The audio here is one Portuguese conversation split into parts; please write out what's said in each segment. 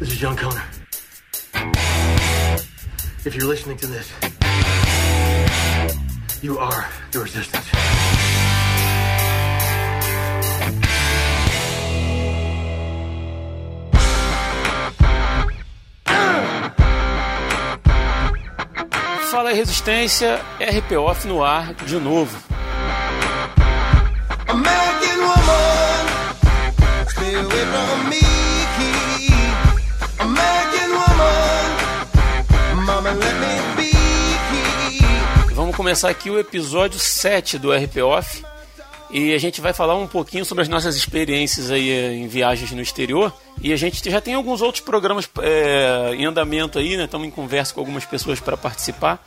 This is John Connor. If you're listening to this, you are the resistance. Fala aí, Resistência, RP Off no ar de novo. American woman, stay away from me. Começar aqui o episódio 7 do RP Off. E a gente vai falar um pouquinho sobre as nossas experiências aí eh, em viagens no exterior. E a gente já tem alguns outros programas é, em andamento aí, né? Estamos em conversa com algumas pessoas para participar.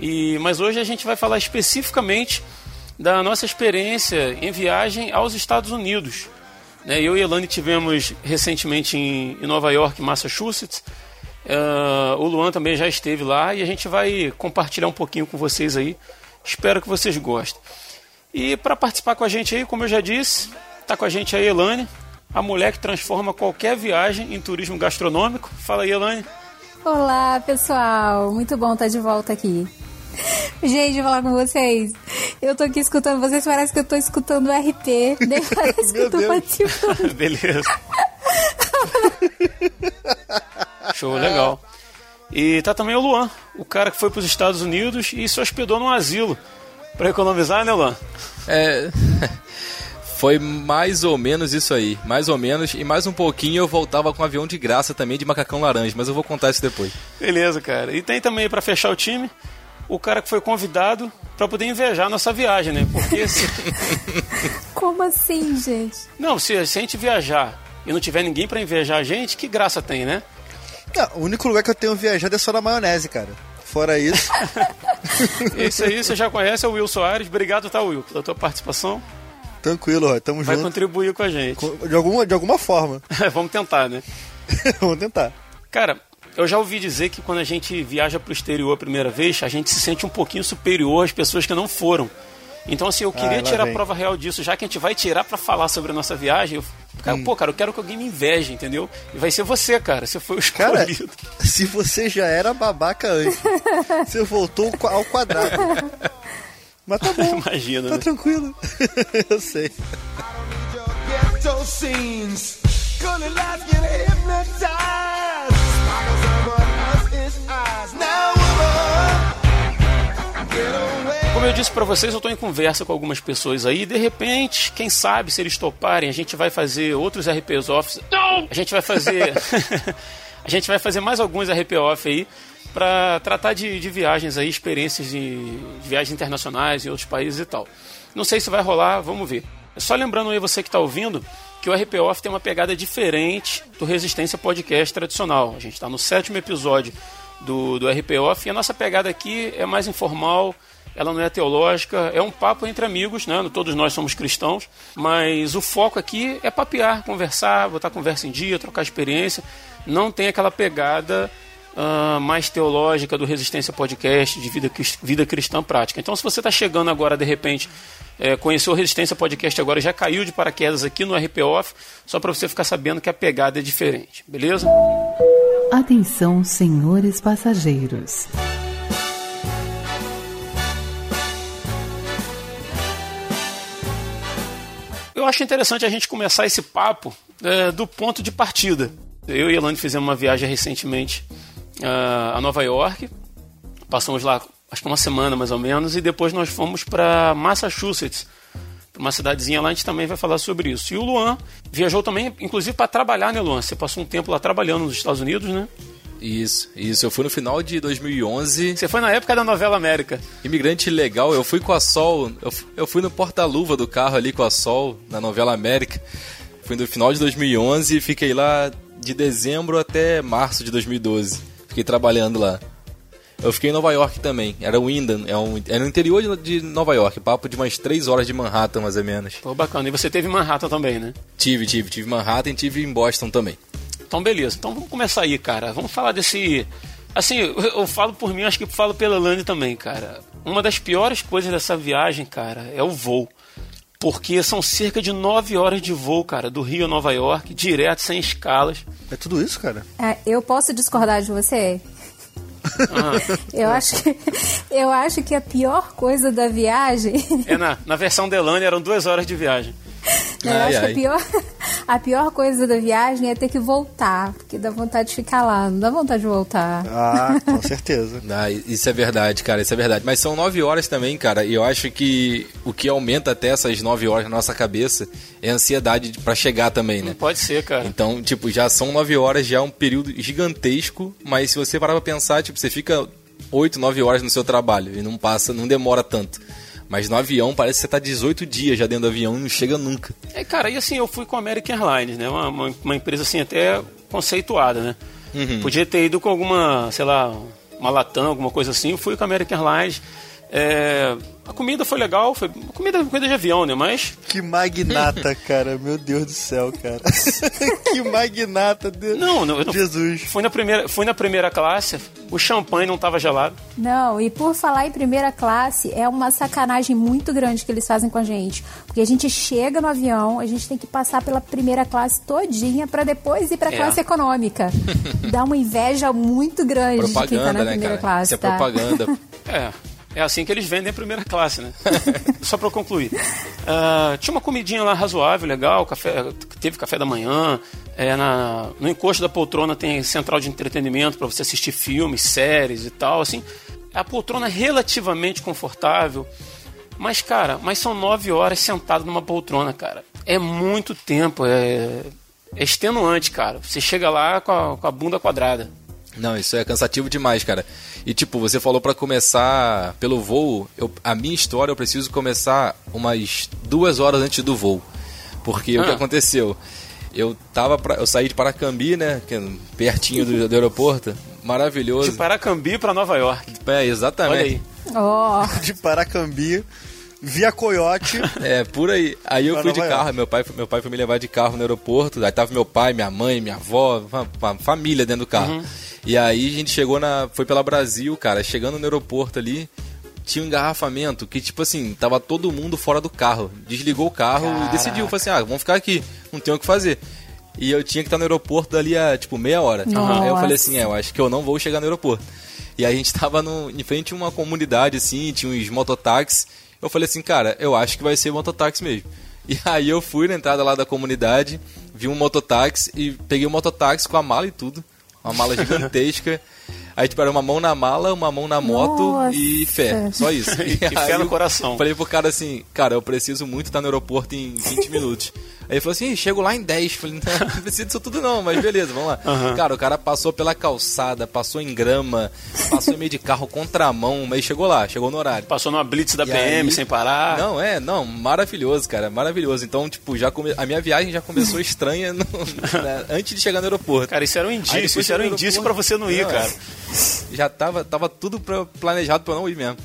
E, mas hoje a gente vai falar especificamente da nossa experiência em viagem aos Estados Unidos. Né? Eu e Elane tivemos recentemente em, em Nova York, Massachusetts. Uh, o Luan também já esteve lá e a gente vai compartilhar um pouquinho com vocês aí. Espero que vocês gostem. E para participar com a gente aí, como eu já disse, tá com a gente a Elane, a mulher que transforma qualquer viagem em turismo gastronômico. Fala aí, Elane. Olá, pessoal. Muito bom estar de volta aqui. Gente, vou falar com vocês. Eu tô aqui escutando vocês, parece que eu tô escutando o RP. Nem parece que eu tô participando. Beleza. Show, legal. E tá também o Luan, o cara que foi para os Estados Unidos e se hospedou num asilo. Para economizar, né, Luan? É. Foi mais ou menos isso aí. Mais ou menos. E mais um pouquinho eu voltava com um avião de graça também de macacão laranja. Mas eu vou contar isso depois. Beleza, cara. E tem também, para fechar o time, o cara que foi convidado para poder invejar a nossa viagem, né? Porque se... Como assim, gente? Não, se, se a gente viajar e não tiver ninguém para invejar a gente, que graça tem, né? Não, o único lugar que eu tenho viajado é só na maionese, cara. Fora isso. Isso aí você já conhece, é o Will Soares. Obrigado, tá, Will, pela tua participação. Tranquilo, Roy, tamo Vai junto. contribuir com a gente. De alguma, de alguma forma. Vamos tentar, né? Vamos tentar. Cara, eu já ouvi dizer que quando a gente viaja para o exterior a primeira vez, a gente se sente um pouquinho superior às pessoas que não foram. Então, assim, eu queria Ah, tirar a vem. prova real disso, já que a gente vai tirar para falar sobre a nossa viagem. Eu, cara, Hum. Pô, cara, eu quero que alguém me inveje, entendeu? E vai ser você, cara. Você foi o Cara, escolhido. se você já era babaca antes, você voltou ao quadrado. Mas tá bom, Imagina, tá né? tranquilo. eu sei. Now, woman, get away. Como eu disse pra vocês, eu tô em conversa com algumas pessoas aí. De repente, quem sabe, se eles toparem, a gente vai fazer outros RPs Office. Não! A gente vai fazer. a gente vai fazer mais alguns RP Off aí pra tratar de, de viagens aí, experiências de, de viagens internacionais em outros países e tal. Não sei se vai rolar, vamos ver. Só lembrando aí você que tá ouvindo que o RP Off tem uma pegada diferente do Resistência Podcast tradicional. A gente está no sétimo episódio do, do RP Off e a nossa pegada aqui é mais informal, ela não é teológica, é um papo entre amigos, né? Todos nós somos cristãos, mas o foco aqui é papear, conversar, botar conversa em dia, trocar experiência. Não tem aquela pegada ah, mais teológica do Resistência Podcast de vida, vida cristã prática. Então, se você está chegando agora, de repente, é, conheceu o Resistência Podcast agora já caiu de paraquedas aqui no RP Off, só para você ficar sabendo que a pegada é diferente, beleza? Atenção, senhores passageiros. Eu acho interessante a gente começar esse papo é, do ponto de partida. Eu e a Elane fizemos uma viagem recentemente ah, a Nova York. Passamos lá, acho que uma semana mais ou menos, e depois nós fomos para Massachusetts, para uma cidadezinha lá. A gente também vai falar sobre isso. E o Luan viajou também, inclusive, para trabalhar, né, Luan? Você passou um tempo lá trabalhando nos Estados Unidos, né? Isso, isso. Eu fui no final de 2011. Você foi na época da novela América. Imigrante legal, eu fui com a Sol. Eu, eu fui no porta-luva do carro ali com a Sol, na novela América. Fui no final de 2011 e fiquei lá de dezembro até março de 2012. Fiquei trabalhando lá. Eu fiquei em Nova York também. Era Windham, é, um, é no interior de, de Nova York, papo de umas 3 horas de Manhattan, mais ou menos. Pô, bacana. E você teve em Manhattan também, né? Tive, tive, tive em Manhattan e tive em Boston também. Então, beleza. Então, vamos começar aí, cara. Vamos falar desse. Assim, eu, eu falo por mim, acho que falo pela Lani também, cara. Uma das piores coisas dessa viagem, cara, é o voo. Porque são cerca de nove horas de voo, cara, do Rio a Nova York, direto, sem escalas. É tudo isso, cara? É, eu posso discordar de você? Eu acho que eu acho que a pior coisa da viagem É na, na versão Delane eram duas horas de viagem. Eu Ai, acho que ai. a pior, a pior coisa da viagem é ter que voltar, porque dá vontade de ficar lá, não dá vontade de voltar. Ah, com certeza. Ah, isso é verdade, cara, isso é verdade. Mas são nove horas também, cara, e eu acho que o que aumenta até essas nove horas na nossa cabeça é a ansiedade de- pra chegar também, né? Não pode ser, cara. Então, tipo, já são nove horas, já é um período gigantesco, mas se você parar pra pensar, tipo, você fica oito, nove horas no seu trabalho e não passa, não demora tanto. Mas no avião parece que você tá 18 dias já dentro do avião e não chega nunca. É, cara, e assim, eu fui com a American Airlines, né? Uma, uma, uma empresa assim até conceituada, né? Podia ter ido com alguma, sei lá, uma Latam, alguma coisa assim. Eu fui com a American Airlines. É, a comida foi legal, foi comida, comida de avião, né? Mas Que magnata, cara. Meu Deus do céu, cara. que magnata. Deus. não, não, não Jesus. fui na primeira, fui na primeira classe. O champanhe não estava gelado. Não, e por falar em primeira classe, é uma sacanagem muito grande que eles fazem com a gente. Porque a gente chega no avião, a gente tem que passar pela primeira classe todinha pra depois ir pra É. classe econômica. Dá uma inveja muito grande de quem tá Propaganda, na né, primeira cara? classe, Isso é tá? propaganda. É, é assim que eles vendem a primeira classe, né? Só eu concluir. Ah, tinha uma comidinha lá razoável, legal, café, teve café da manhã. é, na, no encosto da poltrona tem central de entretenimento pra você assistir filmes, séries e tal, assim. A poltrona é relativamente confortável. Mas, cara, mas são nove horas sentado numa poltrona, cara. É muito tempo, é, é extenuante, cara. Você chega lá com a, com a bunda quadrada. Não, isso é cansativo demais, cara. E tipo, você falou pra começar pelo voo. Eu, a minha história eu preciso começar umas duas horas antes do voo. Porque o que Ah. aconteceu? Eu tava pra, eu saí de Paracambi, né? Que é pertinho do, do aeroporto. Maravilhoso. De Paracambi pra Nova York. É, exatamente. Olha aí. Ó, De Paracambi, via Coyote. É, por aí. Aí eu fui de carro, meu pai, meu pai foi me levar de carro no aeroporto. Aí tava meu pai, minha mãe, minha avó, uma, uma família dentro do carro. Uhum. E aí a gente chegou na. Foi pela Brasil, cara. Chegando no aeroporto ali, tinha um engarrafamento que, tipo assim, tava todo mundo fora do carro. Desligou o carro e decidiu. Falou assim: ah, vamos ficar aqui, não tem o que fazer. E eu tinha que estar no aeroporto dali a, tipo, meia hora. Nossa. Aí eu falei assim: é, eu acho que eu não vou chegar no aeroporto. E aí a gente tava no, em frente a uma comunidade, assim, tinha uns mototáxis. Eu falei assim, cara, eu acho que vai ser mototáxi mesmo. E aí eu fui na entrada lá da comunidade, vi um mototáxi e peguei o mototáxi com a mala e tudo. Uma mala gigantesca. Aí, tipo, era uma mão na mala, uma mão na moto Nossa. e fé. Só isso. E fé aí no coração. Falei pro cara assim, cara, eu preciso muito estar no aeroporto em 20 minutos. Aí ele falou assim, "Ih, chego lá em 10. Falei, não, não precisa disso tudo não, mas beleza, vamos lá. Cara, o cara passou pela calçada, passou em grama, passou em meio de carro contramão, mas chegou lá, chegou no horário. Passou numa blitz da E PM aí- sem parar. Não, é, não, maravilhoso, cara, maravilhoso. Então, tipo, já come... a minha viagem já começou estranha no- na- antes de chegar no aeroporto. Cara, isso era um indício, isso era um indício pra aeroporto. você não ir, Não, cara. Já tava, tava tudo planejado pra eu não ir mesmo.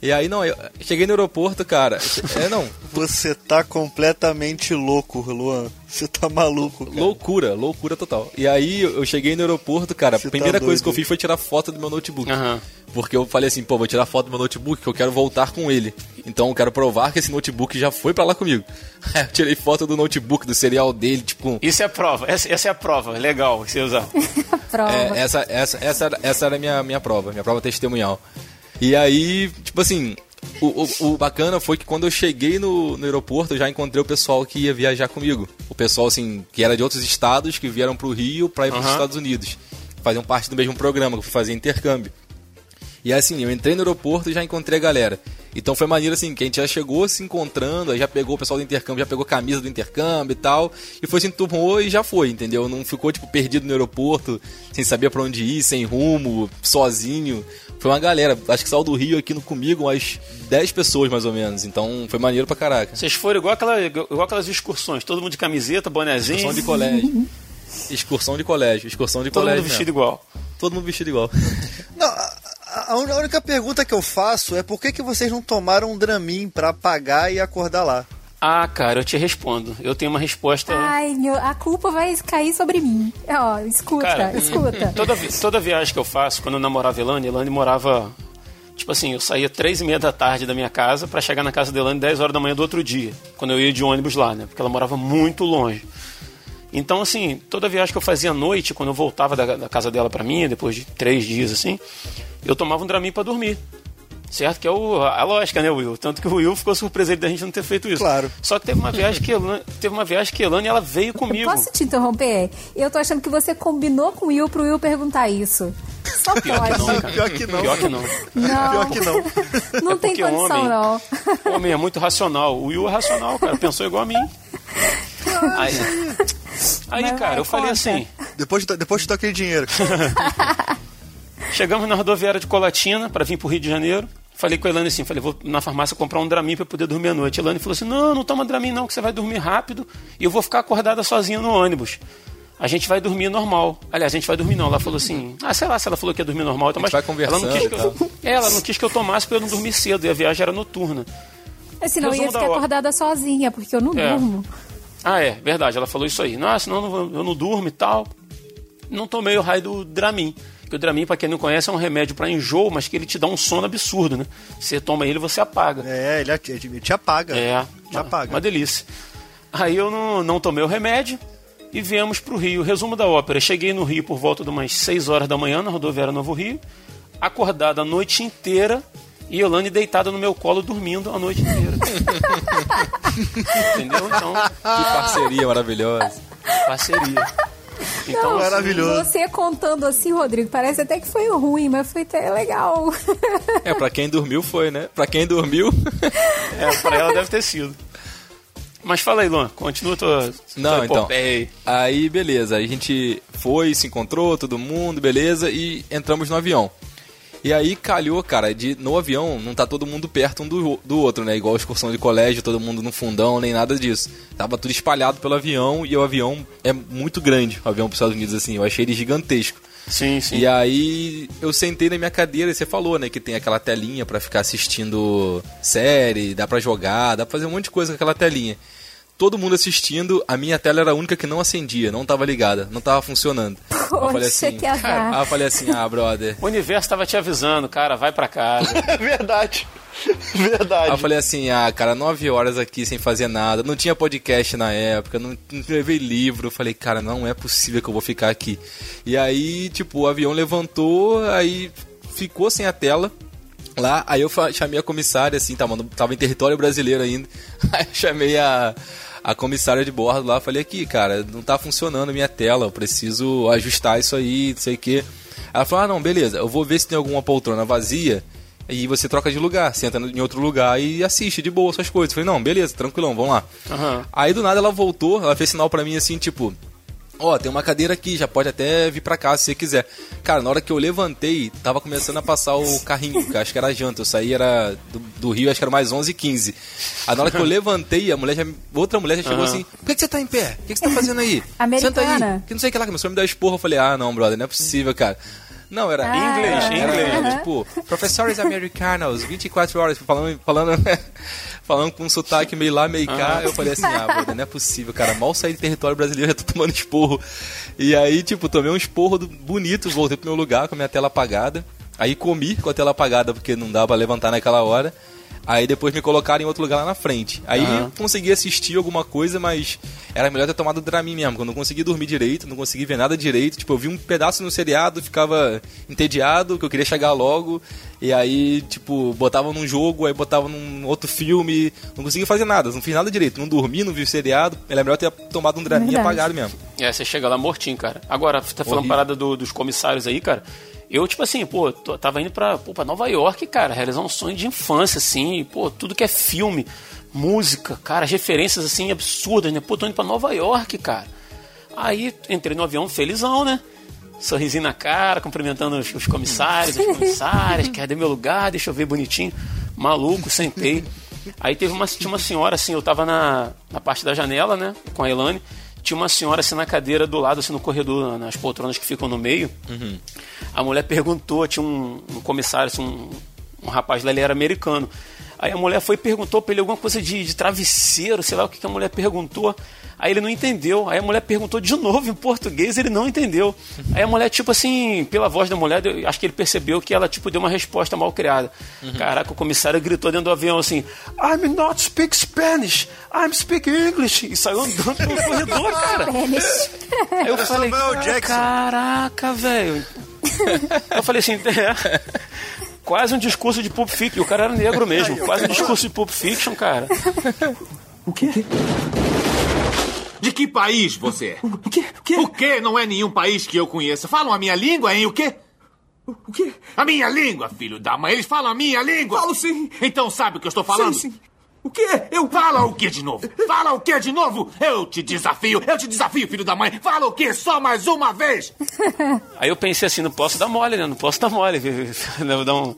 E aí, não, eu cheguei no aeroporto, cara. É, não, Você tá completamente louco, Luan. Você tá maluco, cara. loucura, loucura total. E aí, eu cheguei no aeroporto, cara. Você a primeira tá coisa que eu fiz foi tirar foto do meu notebook. Aham. Porque eu falei assim, pô, vou tirar foto do meu notebook, que eu quero voltar com ele. Então eu quero provar que esse notebook já foi pra lá comigo. Eu tirei foto do notebook, do serial dele, tipo. Isso é a prova, essa, essa é a prova, legal você usar. prova. É, essa, essa, essa, era- essa era a minha, minha prova, minha prova testemunhal. E aí, tipo assim, o, o, o bacana foi que quando eu cheguei no, no aeroporto, eu já encontrei o pessoal que ia viajar comigo. O pessoal, assim, que era de outros estados, que vieram pro Rio pra ir pros Aham. Estados Unidos. Faziam parte do mesmo programa, que eu fui fazer intercâmbio. E assim, eu entrei no aeroporto e já encontrei a galera. Então foi maneiro assim, que a gente já chegou se encontrando, aí já pegou o pessoal do intercâmbio, já pegou camisa do intercâmbio e tal, e foi se enturmou e já foi, entendeu? Não ficou tipo perdido no aeroporto, sem saber pra onde ir, sem rumo, sozinho. Foi uma galera, acho que saiu do Rio aqui no comigo umas 10 pessoas mais ou menos, então foi maneiro pra caraca. Vocês foram igual, aquela, igual aquelas excursões, todo mundo de camiseta, bonezinho, Excursão de colégio. Excursão de colégio, excursão de todo colégio. mundo vestido mesmo. igual. Todo mundo vestido igual. Não, a única pergunta que eu faço é por que, que vocês não tomaram um Dramin pra apagar e acordar lá? Ah, cara, eu te respondo. Eu tenho uma resposta. Ai, meu, a culpa vai cair sobre mim. Ó, escuta, Cara, escuta. Toda, toda viagem que eu faço, quando eu namorava Elane, Elane morava Tipo assim, eu saía três e meia da tarde da minha casa para chegar na casa da Elane 10 horas da manhã do outro dia, quando eu ia de ônibus lá, né? Porque ela morava muito longe. Então, assim, toda viagem que eu fazia à noite, quando eu voltava da, da casa dela para mim, depois de três dias, assim, eu tomava um Dramin para dormir. Certo? Que é o, a lógica, né, Will? Tanto que o Will ficou surpreso da gente não ter feito isso. Claro. Só que teve uma viagem que Elane, teve uma viagem que Elane ela veio comigo. Posso te interromper? Eu tô achando que você combinou com o Will pro Will perguntar isso. Só Pior que pode. não, cara. Pior que não. Pior que não. Não, Pior que não. não tem porque condição, homem- não. O homem é muito racional. O Will é racional, cara. Pensou igual a mim. Aí, aí cara, eu falei assim. Depois, de- depois de dar aquele dinheiro. Chegamos na rodoviária de Colatina para vir pro Rio de Janeiro. Falei com a Elane assim, falei, vou na farmácia comprar um Dramin para poder dormir à noite. A Elane falou assim, não, não toma Dramin não, que você vai dormir rápido e eu vou ficar acordada sozinha no ônibus. A gente vai dormir normal. Aliás, a gente vai dormir não. Ela falou assim, ah, sei lá se ela falou que ia dormir normal. Então, A gente mas vai conversando ela não, quis que eu, É, ela não quis que eu tomasse porque eu não dormi cedo e a viagem era noturna. Mas senão eu ia Resumo ficar acordada sozinha, porque eu não É. durmo. Ah, é, verdade. Ela falou isso aí. Nossa, senão eu não, eu não durmo e tal. Não tomei o raio do Dramin. Que o Dramin, pra quem não conhece, é um remédio pra enjoo, mas que ele te dá um sono absurdo, né? Você toma ele, você apaga. É, ele, at- ele te apaga. É, Te uma, apaga. uma delícia. Aí eu não, não tomei o remédio e viemos pro Rio. Resumo da ópera: cheguei no Rio por volta de umas 6 horas da manhã, na rodoviária Novo Rio, acordada a noite inteira e Elane deitada no meu colo dormindo a noite inteira. Entendeu? Então, Que parceria maravilhosa. parceria. Então, assim, Maravilhoso. Você contando assim, Rodrigo, parece até que foi ruim, mas foi até legal. É, pra quem dormiu foi, né? Pra quem dormiu. é, pra ela deve ter sido. Mas fala aí, Luan, continua tua, Não, tua então. Aí, beleza. A gente foi, se encontrou, todo mundo, beleza, e entramos no avião. E aí calhou, cara, de no avião não tá todo mundo perto um do, do outro, né? Igual excursão de colégio, todo mundo no fundão, nem nada disso. Tava tudo espalhado pelo avião e o avião é muito grande, o avião pros Estados Unidos, assim. Eu achei ele gigantesco. Sim, sim. E aí eu sentei na minha cadeira e você falou, né, que tem aquela telinha pra ficar assistindo série, dá pra jogar, dá pra fazer um monte de coisa com aquela telinha. Todo mundo assistindo, a minha tela era a única que não acendia, não tava ligada, não tava funcionando. Aí eu falei Poxa, assim, que azar. aí eu falei assim, ah, brother. O universo tava te avisando, cara, vai pra casa. Verdade. Verdade. Aí eu falei assim, ah, cara, nove horas aqui sem fazer nada, não tinha podcast na época, não, não levei livro. Eu falei, cara, não é possível que eu vou ficar aqui. E aí, tipo, o avião levantou, aí ficou sem a tela. Lá, aí eu chamei a comissária, assim, tava, no- tava em território brasileiro ainda. Aí eu chamei a, a comissária de bordo lá, falei aqui, cara, não tá funcionando a minha tela, eu preciso ajustar isso aí, não sei o que. Ela falou, ah, não, beleza, eu vou ver se tem alguma poltrona vazia e você troca de lugar, senta em outro lugar e assiste de boa suas coisas. Eu falei, não, beleza, tranquilão, vamos lá. Aham. Aí do nada ela voltou, ela fez sinal pra mim assim, tipo, ó, tem uma cadeira aqui, já pode até vir pra cá se você quiser. Cara, na hora que eu levantei, tava começando a passar o carrinho, que acho que era janta. Eu saí, era do, do Rio, acho que era mais 11 h 15 Aí na hora que eu levantei, a mulher já, outra mulher já chegou Aham. assim, por que, que você tá em pé? O que, que você tá fazendo aí? Americana. Senta aí. Que não sei o que lá, começou a me dar esporro. Eu falei, ah, não, brother, não é possível, cara. Não, era Ah, Inglês, inglês. era, tipo, professores americanos, 24 horas, falando, falando, falando com um sotaque meio lá, meio cá. Eu falei assim, ah, brother, não é possível, cara. Mal saí de território brasileiro, já tô tomando esporro. E aí, tipo, tomei um esporro do- bonito, voltei pro meu lugar com a minha tela apagada. Aí comi com a tela apagada, porque não dava pra levantar naquela hora. Aí depois me colocaram em outro lugar lá na frente. Aí Aham. consegui assistir alguma coisa, mas era melhor ter tomado Dramin mesmo, porque eu não consegui dormir direito, não consegui ver nada direito. Tipo, eu vi um pedaço no seriado, ficava entediado, que eu queria chegar logo. E aí, tipo, botava num jogo, aí botava num outro filme, não consegui fazer nada, não fiz nada direito. Não dormi, não vi o seriado. Era melhor ter tomado um Dramin Verdade. apagado mesmo. É, você chega lá mortinho, cara. Agora, você tá falando Horrível. parada do- dos comissários aí, cara. Eu, tipo assim, pô, tava indo pra, pô, pra Nova York, cara, realizar um sonho de infância, assim, pô, tudo que é filme, música, cara, as referências, assim, absurdas, né? Pô, tô indo pra Nova York, cara. Aí, entrei no avião felizão, né? Sorrisinho na cara, cumprimentando os, os comissários, as comissárias, cadê meu lugar? Deixa eu ver bonitinho. Maluco, sentei. Aí teve uma, tinha uma senhora, assim, eu tava na, na parte da janela, né, com a Elane. Tinha uma senhora, assim, na cadeira do lado, assim, no corredor, nas poltronas que ficam no meio. A mulher perguntou, tinha um, um comissário, assim, um, um rapaz lá, ele era americano. Aí a mulher foi e perguntou pra ele alguma coisa de, de travesseiro, sei lá o que, que a mulher perguntou. Aí ele não entendeu. Aí a mulher perguntou de novo em português, ele não entendeu. Aí a mulher, tipo assim, pela voz da mulher, eu acho que ele percebeu que ela, tipo, deu uma resposta mal criada. Caraca, o comissário gritou dentro do avião assim: I'm not speak Spanish, I'm speak English. E saiu andando pelo corredor, cara. Spanish. Aí eu falei, caraca, velho. Eu falei assim, é, quase um discurso de Pulp Fiction. O cara era negro mesmo, quase um discurso de Pulp Fiction, cara. O quê? De que país você é? O quê? O quê? O que não é nenhum país que eu conheça? Falam a minha língua, hein? O quê? O quê? A minha língua, filho da mãe. Eles falam a minha língua. Falo sim. Então sabe o que eu estou falando? Sim, sim. O quê? Eu... Fala o que de novo? Fala o que de novo? Eu te desafio, eu te desafio, filho da mãe. Fala o que só mais uma vez? Aí eu pensei assim, não posso dar mole, né? Não posso dar mole. Vou dar um...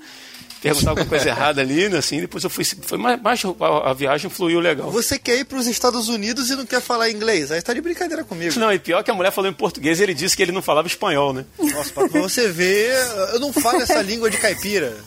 Perguntar alguma coisa errada ali, né? Assim, depois eu fui... Foi mais, mais a, a viagem fluiu legal. Você quer ir pros Estados Unidos e não quer falar inglês? Aí tá de brincadeira comigo. Não, e pior que a mulher falou em português e ele disse que ele não falava espanhol, né? Nossa, pra você ver, eu não falo essa língua de caipira.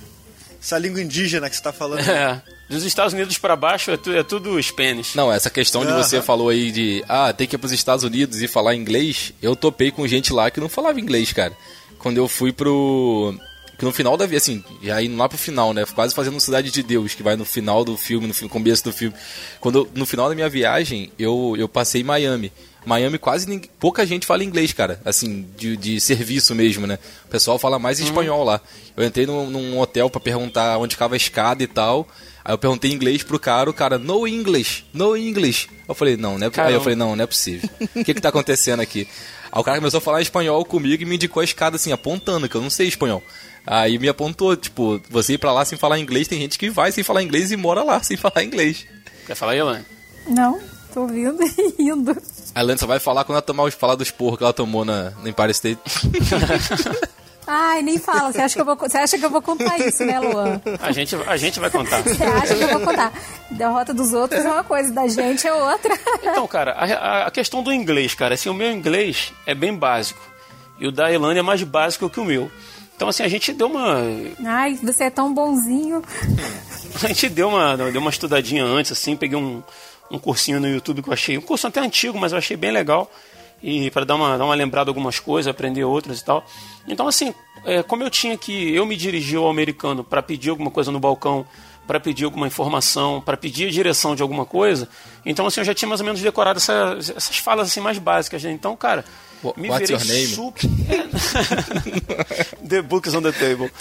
Essa língua indígena que você tá falando. É. Dos Estados Unidos pra baixo é, tu, é tudo Spanish. Não, essa questão de você falou aí de, ah, tem que ir pros Estados Unidos e falar inglês, eu topei com gente lá que não falava inglês, cara. Quando eu fui pro. Que no final da vida, assim, já indo lá pro final, né? Quase fazendo Cidade de Deus, que vai no final do filme, no começo do filme. Quando no final da minha viagem, eu, eu passei em Miami. Miami quase ninguém, pouca gente fala inglês, cara. Assim, de, de serviço mesmo, né? O pessoal fala mais espanhol lá. Eu entrei num, num hotel pra perguntar onde ficava a escada e tal. Aí eu perguntei em inglês pro cara, o cara, no English, no English. Eu falei, não, não é Aí eu falei, não, não é possível. O que que tá acontecendo aqui? Aí o cara começou a falar espanhol comigo e me indicou a escada assim, apontando, que eu não sei espanhol. Aí me apontou, tipo, você ir pra lá sem falar inglês, tem gente que vai sem falar inglês e mora lá sem falar inglês. Quer falar Elan? Não, tô ouvindo e rindo. A Lana só vai falar quando ela tomar os falar dos porros que ela tomou na, no Empire State. Ai, nem fala. Você acha que eu vou, você acha que eu vou contar isso, né, Luan? A gente, a gente vai contar. Você acha que eu vou contar? Derrota dos outros é uma coisa, da gente é outra. Então, cara, a, a questão do inglês, cara, assim, o meu inglês é bem básico. E o da Elane é mais básico que o meu. Então, assim, a gente deu uma. Ai, você é tão bonzinho. A gente deu uma, deu uma estudadinha antes, assim, peguei um, um cursinho no YouTube que eu achei. Um curso até antigo, mas eu achei bem legal. E para dar uma, dar uma lembrada algumas coisas, aprender outras e tal. Então, assim, é, como eu tinha que. Eu me dirigir ao americano para pedir alguma coisa no balcão, para pedir alguma informação, para pedir a direção de alguma coisa. Então, assim, eu já tinha mais ou menos decorado essa- essas falas assim mais básicas. Né? Então, cara, me what's virei your name? super. the books on the table.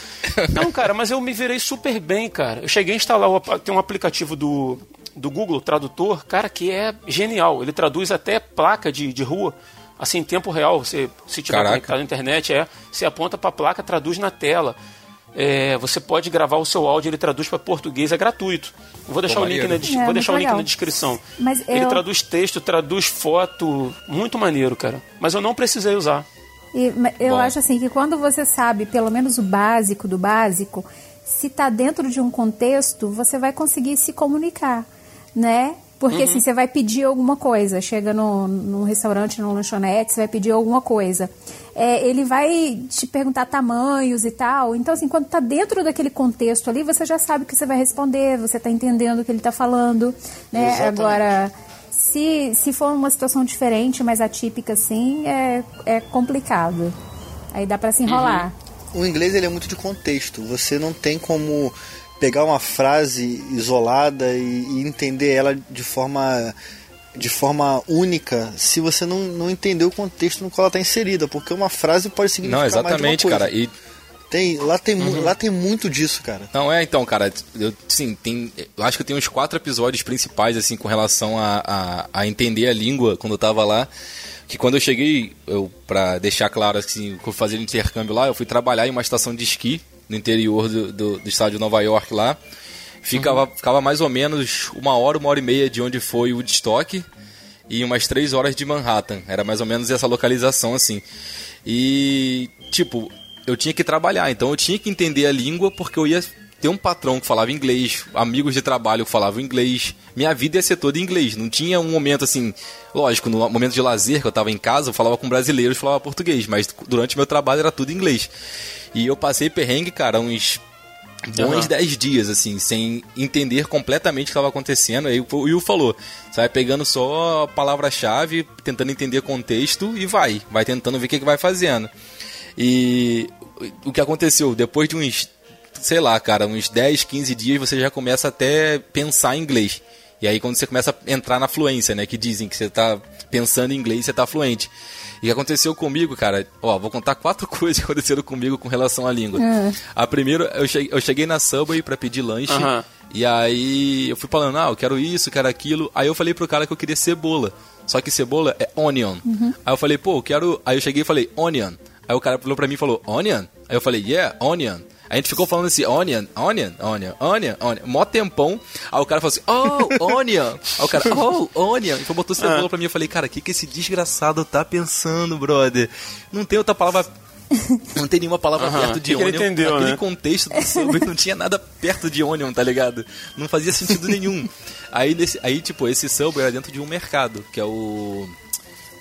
Não, cara, mas eu me virei super bem, cara. Eu cheguei a instalar, o, tem um aplicativo do, do Google Tradutor, cara, que é genial. Ele traduz até placa de, de rua, assim, em tempo real. Você, se tiver Caraca. conectado na internet, é, você aponta pra placa, traduz na tela. É, você pode gravar o seu áudio, ele traduz para português, é gratuito. Eu vou deixar Pô, o link, na, É, vou deixar o link na descrição. Mas Ele eu- traduz texto, traduz foto, muito maneiro, cara. Mas eu não precisei usar. E, eu Bom. acho assim que quando você sabe pelo menos o básico do básico, se tá dentro de um contexto, você vai conseguir se comunicar, né? Porque assim, você vai pedir alguma coisa, chega no, num restaurante, num lanchonete, você vai pedir alguma coisa. É, ele vai te perguntar tamanhos e tal. Então, assim, quando tá dentro daquele contexto ali, você já sabe o que você vai responder, você tá entendendo o que ele tá falando, né? Exatamente. Agora, se, se for uma situação diferente, mais atípica assim, é, é complicado. Aí dá pra se enrolar. O inglês ele é muito de contexto. Você não tem como pegar uma frase isolada e, e entender ela de forma de forma única se você não, não entender o contexto no qual ela está inserida, porque uma frase pode significar Não, mais de uma exatamente, coisa. cara. E Tem, lá, tem, mu- lá tem muito disso, cara. Não, é então, cara, eu, sim, tem, eu acho que eu tenho uns quatro episódios principais, assim, com relação a, a, a entender a língua quando eu tava lá. Que quando eu cheguei, eu, pra deixar claro, assim, que eu fazia intercâmbio lá, eu fui trabalhar em uma estação de esqui no interior do, do, do estado de Nova York lá. Ficava, ficava mais ou menos uma hora, uma hora e meia de onde foi o Woodstock e umas três horas de Manhattan. Era mais ou menos essa localização, assim. E, tipo, eu tinha que trabalhar, então eu tinha que entender a língua porque eu ia ter um patrão que falava inglês, amigos de trabalho que falavam inglês. Minha vida ia ser toda em inglês. Não tinha um momento assim, lógico, no momento de lazer que eu tava em casa, eu falava com brasileiros, falava português, mas durante meu trabalho era tudo inglês. E eu passei perrengue, cara, uns bons Aham. 10 dias, assim, sem entender completamente o que estava acontecendo. Aí o Will falou: você vai pegando só a palavra-chave, tentando entender contexto e vai. Vai tentando ver o que, que vai fazendo. E o que aconteceu? Depois de uns, sei lá, cara, uns 10, 15 dias, você já começa até pensar em inglês. E aí quando você começa a entrar na fluência, né? Que dizem que você tá pensando em inglês, você tá fluente. E aconteceu comigo, cara? Ó, vou contar quatro coisas que aconteceram comigo com relação à língua. A primeira, eu cheguei, eu cheguei na Subway pra pedir lanche. E aí eu fui falando, ah, eu quero isso, quero aquilo. Aí eu falei pro cara que eu queria cebola. Só que cebola é onion. Aí eu falei, pô, eu quero. Aí eu cheguei e falei, onion. Aí o cara falou pra mim e falou, onion? Aí eu falei, yeah, onion. A gente ficou falando assim, onion, onion, onion, onion, onion. Mó tempão. Aí o cara falou assim, oh, onion. Aí o cara, oh, onion. E foi botou cebola pra mim. Eu falei, cara, o que, que esse desgraçado tá pensando, brother? Não tem outra palavra. Não tem nenhuma palavra perto de Que que ele onion. entendeu, Naquele né? contexto do Subway não tinha nada perto de onion, tá ligado? Não fazia sentido nenhum. Aí, nesse, aí tipo, esse Subway era dentro de um mercado, que é o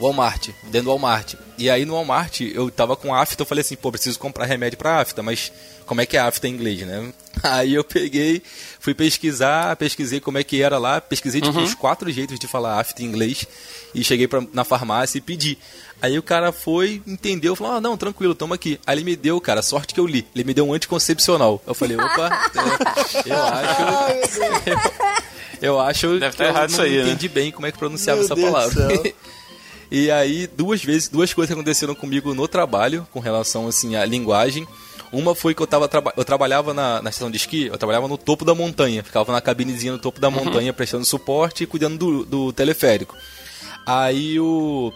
Walmart, dentro do Walmart. E aí no Walmart eu tava com afta, eu falei assim, pô, preciso comprar remédio pra afta, mas como é que é afta em inglês, né? Aí eu peguei, fui pesquisar, pesquisei como é que era lá, pesquisei tipo uns quatro jeitos de falar afta em inglês e cheguei pra, na farmácia e pedi. Aí o cara foi, entendeu, falou, ah, não, tranquilo, toma aqui. Aí ele me deu, cara, sorte que eu li, ele me deu um anticoncepcional. Eu falei, opa, é, eu acho... Eu, eu acho Deve que tá eu errado não isso aí, né? entendi bem como é que pronunciava Meu essa Deus palavra. E aí, duas vezes, duas coisas aconteceram comigo no trabalho, com relação, assim, à linguagem. Uma foi que eu, tava eu trabalhava na, na estação de esqui, eu trabalhava no topo da montanha. Ficava na cabinezinha no topo da montanha, prestando suporte e cuidando do, do teleférico. Aí o...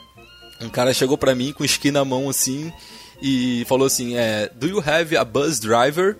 Um cara chegou pra mim com esqui na mão, assim, e falou assim, é... Do you have a bus driver?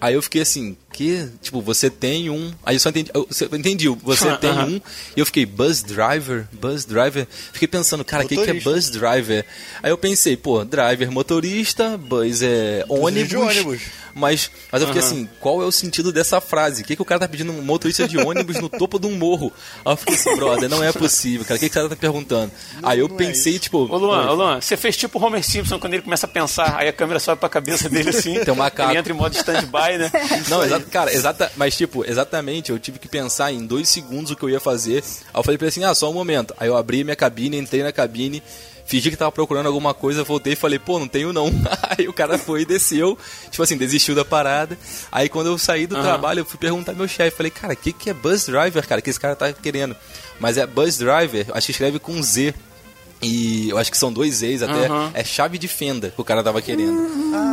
Aí eu fiquei assim, que? Tipo, você tem um. Aí eu só entendi. Eu, eu entendi, você tem um. E eu fiquei, bus driver? Bus driver? Fiquei pensando, cara, o que, que é bus driver? Aí eu pensei, pô, driver motorista, bus é ônibus. de ônibus. Mas, mas eu fiquei assim, qual é o sentido dessa frase? O que, que o cara tá pedindo um motorista de ônibus no topo de um morro? Aí eu fiquei assim, brother, não é possível, cara. O que, que o cara tá perguntando? Aí eu não é pensei, tipo. Ô Luan, ô Luan, você fez tipo o Homer Simpson quando ele começa a pensar, aí a câmera sobe pra cabeça dele assim. Tem um macaco. Ele entra em modo stand-by, né? Não, exato, cara, exata, mas tipo, exatamente, eu tive que pensar em dois segundos o que eu ia fazer. Aí eu falei pra ele assim, ah, só um momento. Aí eu abri minha cabine, entrei na cabine, fingi que tava procurando alguma coisa, voltei e falei, pô, não tenho não. Aí o cara foi e desceu, tipo assim, desistiu da parada. Aí quando eu saí do trabalho, eu fui perguntar ao meu chefe, falei, cara, o que, que é bus driver, cara, que esse cara tá querendo? Mas é bus driver, acho que escreve com Z. E eu acho que são dois Z's até. Aham. É chave de fenda que o cara tava querendo.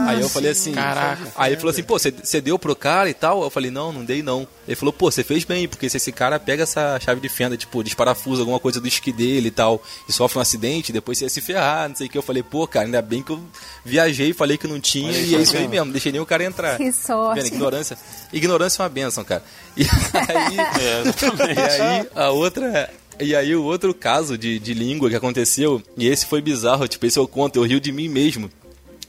aí eu falei assim. Caraca. Aí ele falou assim, pô, você deu pro cara e tal? Eu falei, não, não dei não. Ele falou, pô, você fez bem, porque se esse cara pega essa chave de fenda, tipo, desparafusa alguma coisa do esqui dele e tal, e sofre um acidente, depois você ia se ferrar, não sei o que. Eu falei, pô, cara, ainda bem que eu viajei, falei que não tinha, e é isso aí mesmo, deixei nem o cara entrar. Que sorte. Vendo, ignorância. Ignorância é uma benção, cara. E aí, É, e aí a outra. E aí o outro caso de, de língua que aconteceu, e esse foi bizarro, tipo, esse eu conto, eu rio de mim mesmo.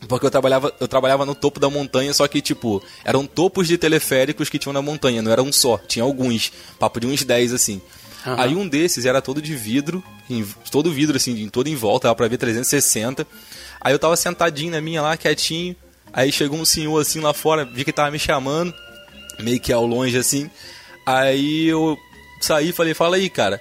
Porque eu trabalhava, eu trabalhava no topo da montanha, só que, tipo, eram topos de teleféricos que tinham na montanha, não era um só, tinha alguns, papo de uns 10 assim. Aí um desses era todo de vidro, em- todo vidro assim, em- todo em volta, dava pra ver 360. Aí eu tava sentadinho na minha lá, quietinho. Aí chegou um senhor assim lá fora, vi que tava me chamando, meio que ao longe assim. Aí eu saí e falei, fala aí, cara.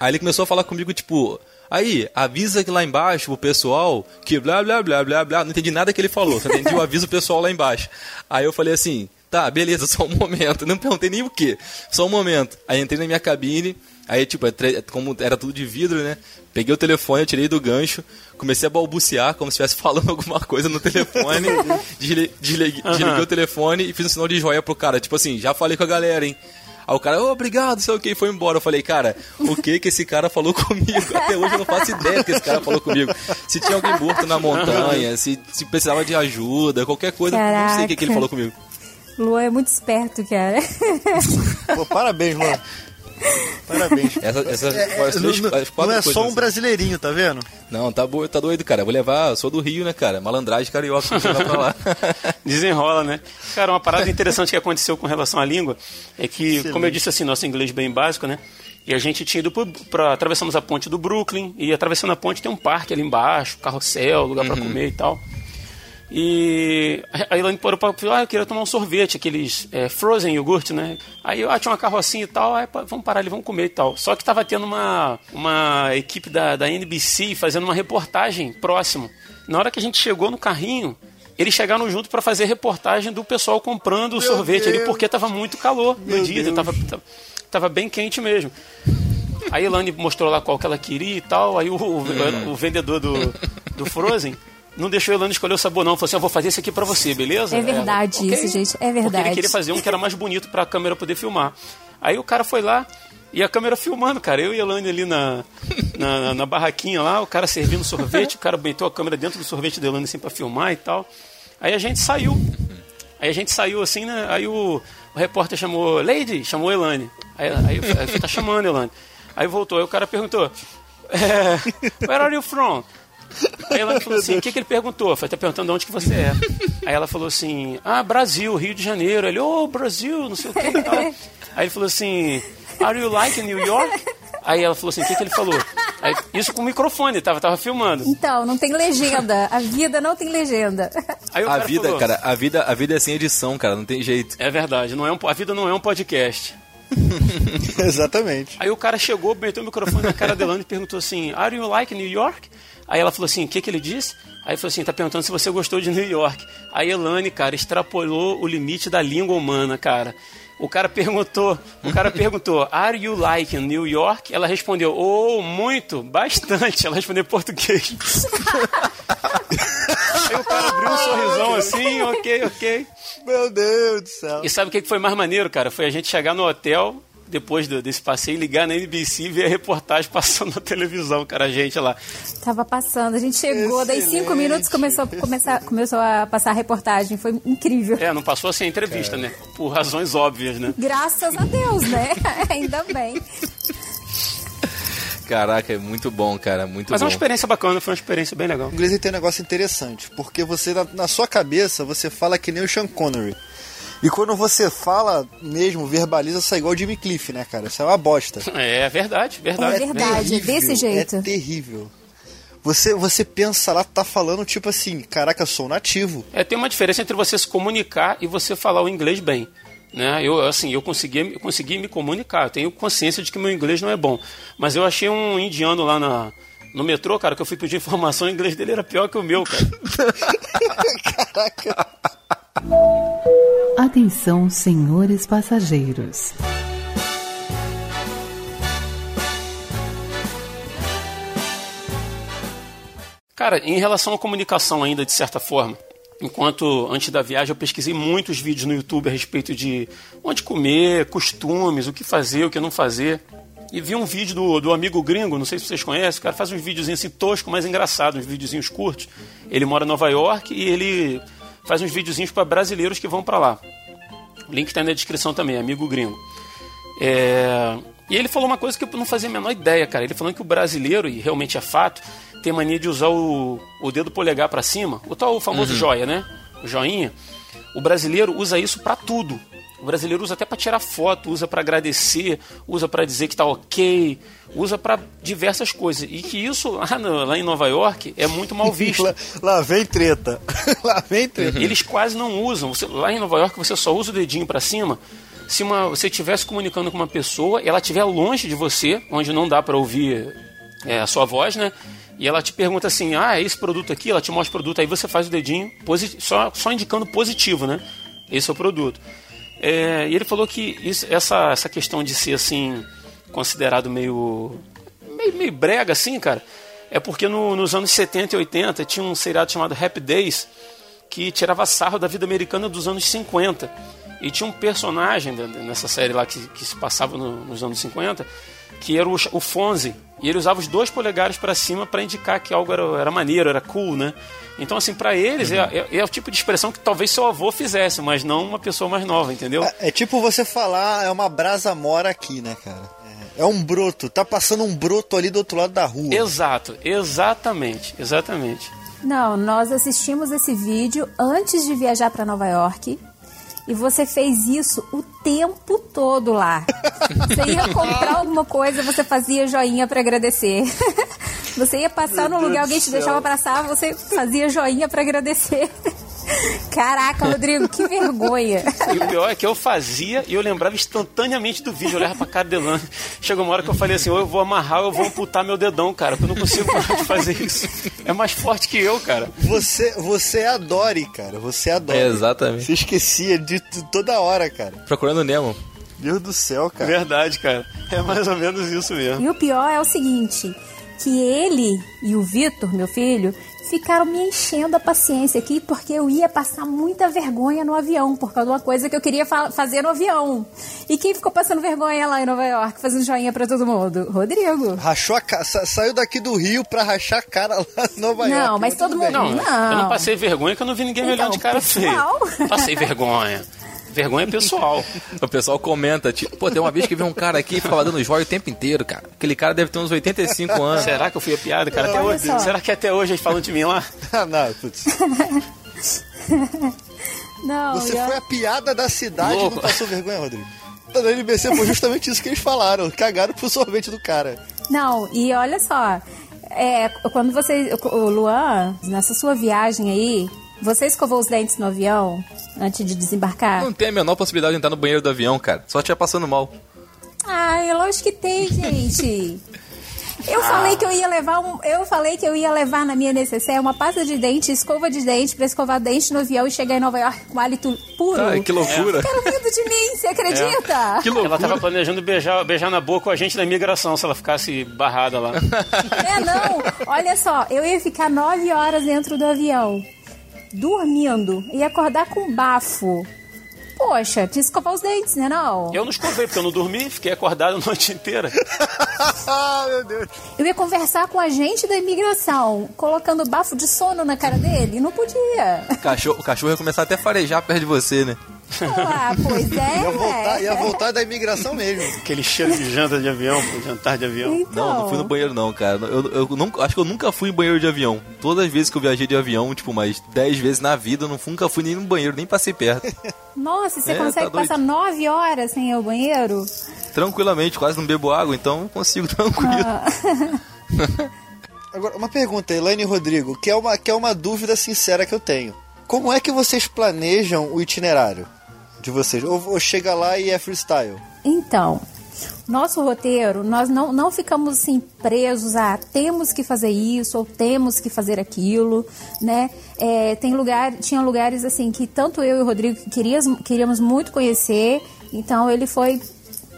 Aí ele começou a falar comigo, tipo, aí, avisa que lá embaixo pro pessoal que blá blá blá blá blá. Não entendi nada que ele falou, só entendi o aviso pessoal lá embaixo. Aí eu falei assim, tá, beleza, só um momento. Não perguntei nem o que, só um momento. Aí entrei na minha cabine, aí, tipo, como era tudo de vidro, né? Peguei o telefone, eu tirei do gancho, comecei a balbuciar como se estivesse falando alguma coisa no telefone. desle- desle- Desliguei o telefone e fiz um sinal de joia pro cara, tipo assim, já falei com a galera, hein? Aí o cara, ô, obrigado, sei o que, e foi embora. Eu falei, cara, o que que esse cara falou comigo? Até hoje eu não faço ideia do que esse cara falou comigo. Se tinha alguém morto na montanha, se, se precisava de ajuda, qualquer coisa, não sei o que, que ele Caraca. falou comigo. Luan é muito esperto, cara. Pô, parabéns, Luan. Parabéns. Essa, essa, É, as não, três- não- as quatro não é coisas, só um assim. brasileirinho, tá vendo? Não, tá, bo- tá doido, cara. Vou levar, eu sou do Rio, né, cara? Malandragem carioca, vou levar pra lá. Desenrola, né? Cara, uma parada interessante que aconteceu com relação à língua é que, como eu disse assim, nosso inglês bem básico, né? E a gente tinha ido pro- pra. Atravessamos a ponte do Brooklyn e atravessando a ponte tem um parque ali embaixo, carrossel, lugar pra comer e tal. E a Ilane parou pra falar, ah, eu queria tomar um sorvete, aqueles é, frozen iogurte, né? Aí eu ah, tinha uma carrocinha e tal, aí, vamos parar ali, vamos comer e tal. Só que tava tendo uma, uma equipe da, da NBC fazendo uma reportagem próximo. Na hora que a gente chegou no carrinho, eles chegaram junto para fazer reportagem do pessoal comprando o sorvete ali, porque tava muito calor no dia, tava, tava, tava bem quente mesmo. Aí a Ilane mostrou lá qual que ela queria e tal, aí o, o, o vendedor do, do Frozen não deixou a Ilana escolher o sabor, não. Falou assim: eu vou fazer esse aqui pra você, beleza? É verdade Ela, isso, gente. É Porque verdade. ele queria fazer um que era mais bonito pra câmera poder filmar. Aí o cara foi lá e a câmera filmando, cara. Eu e a Elane ali na, na, na- barraquinha lá, o cara servindo sorvete, o cara meteu a câmera dentro do sorvete da Elane assim pra filmar e tal. Aí a gente saiu. Aí a gente saiu assim, né? Aí o, o repórter chamou, Lady, chamou a Elane. Aí, aí, tá chamando a Elane. Aí voltou, aí o cara perguntou, é, Where are you from? Aí ela falou assim, o que, que ele perguntou? Foi até perguntando de onde que você é. Aí ela falou assim, ah, Brasil, Rio de Janeiro. Ele, ô, Brasil, não sei o que e tal. Aí ele falou assim, are you like New York? Aí ela falou assim, o que, que ele falou? Aí, isso com o microfone, tava, tava filmando. Então, não tem legenda. A vida não tem legenda. Aí o A cara vida, falou, cara, a vida, a vida é sem edição, cara, não tem jeito. É verdade, não é um, a vida não é um podcast. Exatamente. Aí o cara chegou, meteu o microfone na cara dela e perguntou assim: Are you like New York? Aí ela falou assim: O que, que ele disse? Aí ele falou assim: Tá perguntando se você gostou de New York. Aí Elane, cara, extrapolou o limite da língua humana, cara. O cara perguntou, o cara perguntou, Are you like New York? Ela respondeu, Oh, muito, bastante. Ela respondeu português. Aí o cara abriu um sorrisão assim, ok, ok. Meu Deus do céu. E sabe o que que foi mais maneiro, cara? Foi a gente chegar no hotel, depois do- desse passeio, ligar na NBC e ver a reportagem passando na televisão, cara, a gente lá. Tava passando, a gente chegou, daí cinco Excelente. minutos começou, a- começar, começou a passar a reportagem. Foi incrível. É, não passou sem entrevista, né? Por razões óbvias, né? Graças a Deus, né? Ainda bem. Caraca, é muito bom, cara, muito Mas é bom. uma experiência bacana, foi uma experiência bem legal. O inglês tem um negócio interessante, porque você, na, na sua cabeça, você fala que nem o Sean Connery. E quando você fala mesmo, verbaliza, sai igual o Jimmy Cliff, né, cara? Isso é uma bosta. É verdade, verdade. É verdade, é desse jeito. É terrível. Você, você pensa lá, tá falando tipo assim, caraca, eu sou nativo. É, tem uma diferença entre você se comunicar e você falar o inglês bem. Né? Eu, assim, eu consegui, eu consegui me comunicar. Eu tenho consciência de que meu inglês não é bom. Mas eu achei um indiano lá na, no metrô, cara, que eu fui pedir informação, o inglês dele era pior que o meu, cara. Atenção, senhores passageiros. Cara, em relação à comunicação ainda, de certa forma, enquanto antes da viagem eu pesquisei muitos vídeos no YouTube a respeito de onde comer, costumes, o que fazer, o que não fazer. E vi um vídeo do, do amigo gringo, não sei se vocês conhecem, o cara faz uns videozinhos assim toscos, mas engraçados, uns videozinhos curtos. Ele mora em Nova York e ele faz uns videozinhos para brasileiros que vão para lá. O link está na descrição também, amigo gringo. É, E ele falou uma coisa que eu não fazia a menor ideia, cara. Ele falou que o brasileiro, e realmente é fato, tem mania de usar o, o dedo polegar para cima, o tal famoso joia, né? O joinha. O brasileiro usa isso para tudo. O brasileiro usa até para tirar foto, usa para agradecer, usa para dizer que tá ok, usa para diversas coisas. E que isso lá, no- lá em Nova York é muito mal visto. Lá, lá vem treta. lá vem treta. Eles quase não usam. Você- lá em Nova York você só usa o dedinho para cima. Se uma, você estivesse comunicando com uma pessoa, ela estiver longe de você, onde não dá para ouvir é, a sua voz, né? E ela te pergunta assim: ah, é esse produto aqui? Ela te mostra o produto, aí você faz o dedinho, só, só indicando positivo, né? Esse é o produto. É, e ele falou que isso- essa, essa questão de ser assim, considerado meio, meio, meio brega, assim, cara, é porque no- nos anos 70 e 80 tinha um seriado chamado Happy Days que tirava sarro da vida americana dos anos 50. E tinha um personagem nessa série lá que, que se passava no- nos anos 50, que era o, o Fonzie. E ele usava os dois polegares para cima para indicar que algo era, era maneiro, era cool, né? Então, assim, para eles é, é- é o tipo de expressão que talvez seu avô fizesse, mas não uma pessoa mais nova, entendeu? É, é tipo você falar, é uma brasa mora aqui, né, cara? É, é um broto, tá passando um broto ali do outro lado da rua. Exato, exatamente, exatamente. Não, nós assistimos esse vídeo antes de viajar para Nova York. E você fez isso o tempo todo lá. Você ia comprar alguma coisa, você fazia joinha para agradecer. Você ia passar Meu num lugar, Deus alguém te deixava abraçar, você fazia joinha para agradecer. Caraca, Rodrigo, que vergonha. E o pior é que eu fazia e eu lembrava instantaneamente do vídeo, eu olhava pra cara dele. Chegou uma hora que eu falei assim, ou eu vou amarrar ou eu vou amputar meu dedão, cara, porque eu não consigo parar de fazer isso. É mais forte que eu, cara. Você, você é a Dory, cara. Você é a Dory. É, exatamente. Você esquecia de t- toda hora, cara. Procurando o Nemo. Deus do céu, cara. Verdade, cara. É mais ou menos isso mesmo. E o pior é o seguinte, que ele e o Vitor, meu filho, ficaram me enchendo a paciência aqui porque eu ia passar muita vergonha no avião, por causa de uma coisa que eu queria fa- fazer no avião. E quem ficou passando vergonha lá em Nova York, fazendo joinha pra todo mundo? Rodrigo. Rachou a cara. Saiu daqui do Rio pra rachar a cara lá em Nova York. Não, mas todo mundo-. Não, Não. eu não passei vergonha que eu não vi ninguém me Então, olhando de cara feia. pessoal. Passei vergonha. Vergonha pessoal. O pessoal comenta, tipo, pô, tem uma vez que veio um cara aqui e ficava dando joia o tempo inteiro, cara. Aquele cara deve ter uns 85 anos. Será que eu fui a piada, cara? Até hoje, será que até hoje eles falam de mim lá? Ah, não, putz. Não, Você eu- foi a piada da cidade e Louco. não passou vergonha, Rodrigo. Na NBC foi justamente isso que eles falaram. Cagaram pro sorvete do cara. Não, e olha só, é, quando você, o Luan, nessa sua viagem aí, você escovou os dentes no avião antes de desembarcar? Não tem a menor possibilidade de entrar no banheiro do avião, cara. Só estiver passando mal. Ai, lógico que tem, gente. Eu falei que eu ia levar um, eu falei que eu ia levar na minha necessaire uma pasta de dente, escova de dente pra escovar dente no avião e chegar em Nova York com hálito puro. Ai, que loucura. Ficaram rindo de mim, você acredita? Que loucura. Ela tava planejando beijar, beijar na boca com a gente da imigração, se ela ficasse barrada lá. É, não. Olha só, eu ia ficar nove horas dentro do avião, dormindo, e acordar com bafo. Poxa, tinha que escovar os dentes, né não? Eu não escovei, porque eu não dormi, fiquei acordado a noite inteira. ah, meu Deus. Eu ia conversar com o agente da imigração, colocando bafo de sono na cara dele, e não podia. O cachorro, o cachorro ia começar até a farejar perto de você, né? Ah, pois é. Ia voltar, né? ia voltar da imigração mesmo. Aquele cheiro de janta de avião, jantar de avião. Então, Não, não fui no banheiro não, cara. Eu, eu nunca, acho que eu nunca fui em banheiro de avião. Todas as vezes que eu viajei de avião, tipo, mais 10 vezes na vida, eu não, nunca fui nem no banheiro, nem passei perto. Nossa, você É, consegue tá passar nove horas sem ir ao banheiro? Tranquilamente, quase não bebo água, então consigo tranquilo. Agora, uma pergunta, Elaine e Rodrigo, que é uma, que é uma dúvida sincera que eu tenho. Como é que vocês planejam o itinerário de vocês? Ou, ou chega lá e é freestyle? Então, nosso roteiro, nós não, não ficamos assim presos a temos que fazer isso ou temos que fazer aquilo, né? É, tem lugar, tinha lugares assim que tanto eu e o Rodrigo queríamos, queríamos muito conhecer, então ele foi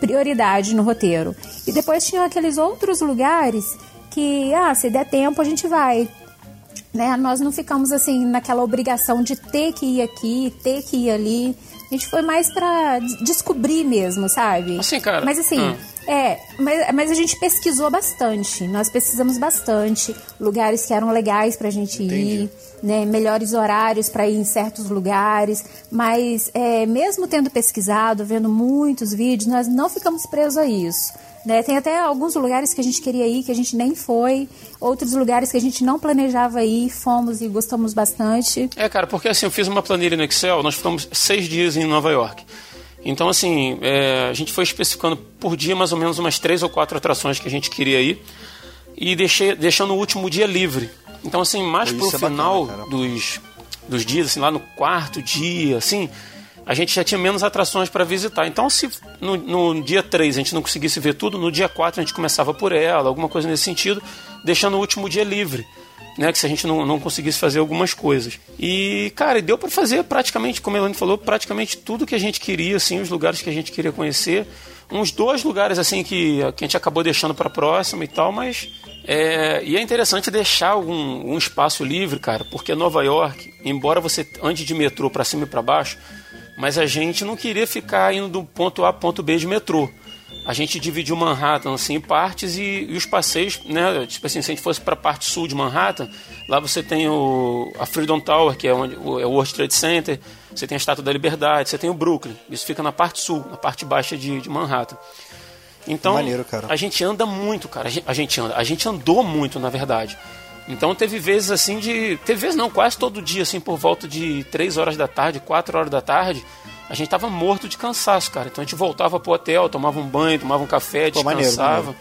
prioridade no roteiro. E depois tinha aqueles outros lugares que, ah, se der tempo a gente vai, né? Nós não ficamos assim naquela obrigação de ter que ir aqui, ter que ir ali. A gente foi mais pra des- descobrir mesmo, sabe? Assim, cara, Mas assim, hum. é, mas, mas a gente pesquisou bastante. Nós pesquisamos bastante lugares que eram legais pra gente ir, né? Melhores horários pra ir em certos lugares. Mas é, mesmo tendo pesquisado, vendo muitos vídeos, nós não ficamos presos a isso. Né? Tem até alguns lugares que a gente queria ir, que a gente nem foi. Outros lugares que a gente não planejava ir, fomos e gostamos bastante. É, cara, porque assim, eu fiz uma planilha no Excel, nós ficamos seis dias em Nova York. Então, assim, é, a gente foi especificando por dia mais ou menos umas três ou quatro atrações que a gente queria ir e deixei, deixando o último dia livre. Então, assim, mais Pô, pro isso é final bacana, dos, dos dias, assim, lá no quarto dia, assim, a gente já tinha menos atrações para visitar. Então, se no, no dia 3 a gente não conseguisse ver tudo, no dia 4 a gente começava por ela, alguma coisa nesse sentido, deixando o último dia livre. Né, que se a gente não, não conseguisse fazer algumas coisas. E, cara, deu para fazer praticamente, como a Elane falou, praticamente tudo que a gente queria, assim, os lugares que a gente queria conhecer. Uns dois lugares, assim, que, que a gente acabou deixando para próxima e tal, mas. É, e é interessante deixar um, um espaço livre, cara, porque Nova York, embora você ande de metrô para cima e para baixo, mas a gente não queria ficar indo do ponto A ponto B de metrô. A gente dividiu Manhattan assim, em partes e, e os passeios, né? Tipo assim, se a gente fosse para a parte sul de Manhattan, lá você tem o, a Freedom Tower, que é, onde, o, é o World Trade Center, você tem a Estátua da Liberdade, você tem o Brooklyn. Isso fica na parte sul, na parte baixa de, de Manhattan. Então, Maneiro, cara. a gente anda muito, cara. A gente, a gente anda, a gente andou muito, na verdade. Então teve vezes assim de. Teve vezes não, quase todo dia, assim, por volta de 3 horas da tarde, 4 horas da tarde, a gente tava morto de cansaço, cara. Então a gente voltava pro hotel, tomava um banho, tomava um café, Pô, maneiro, descansava.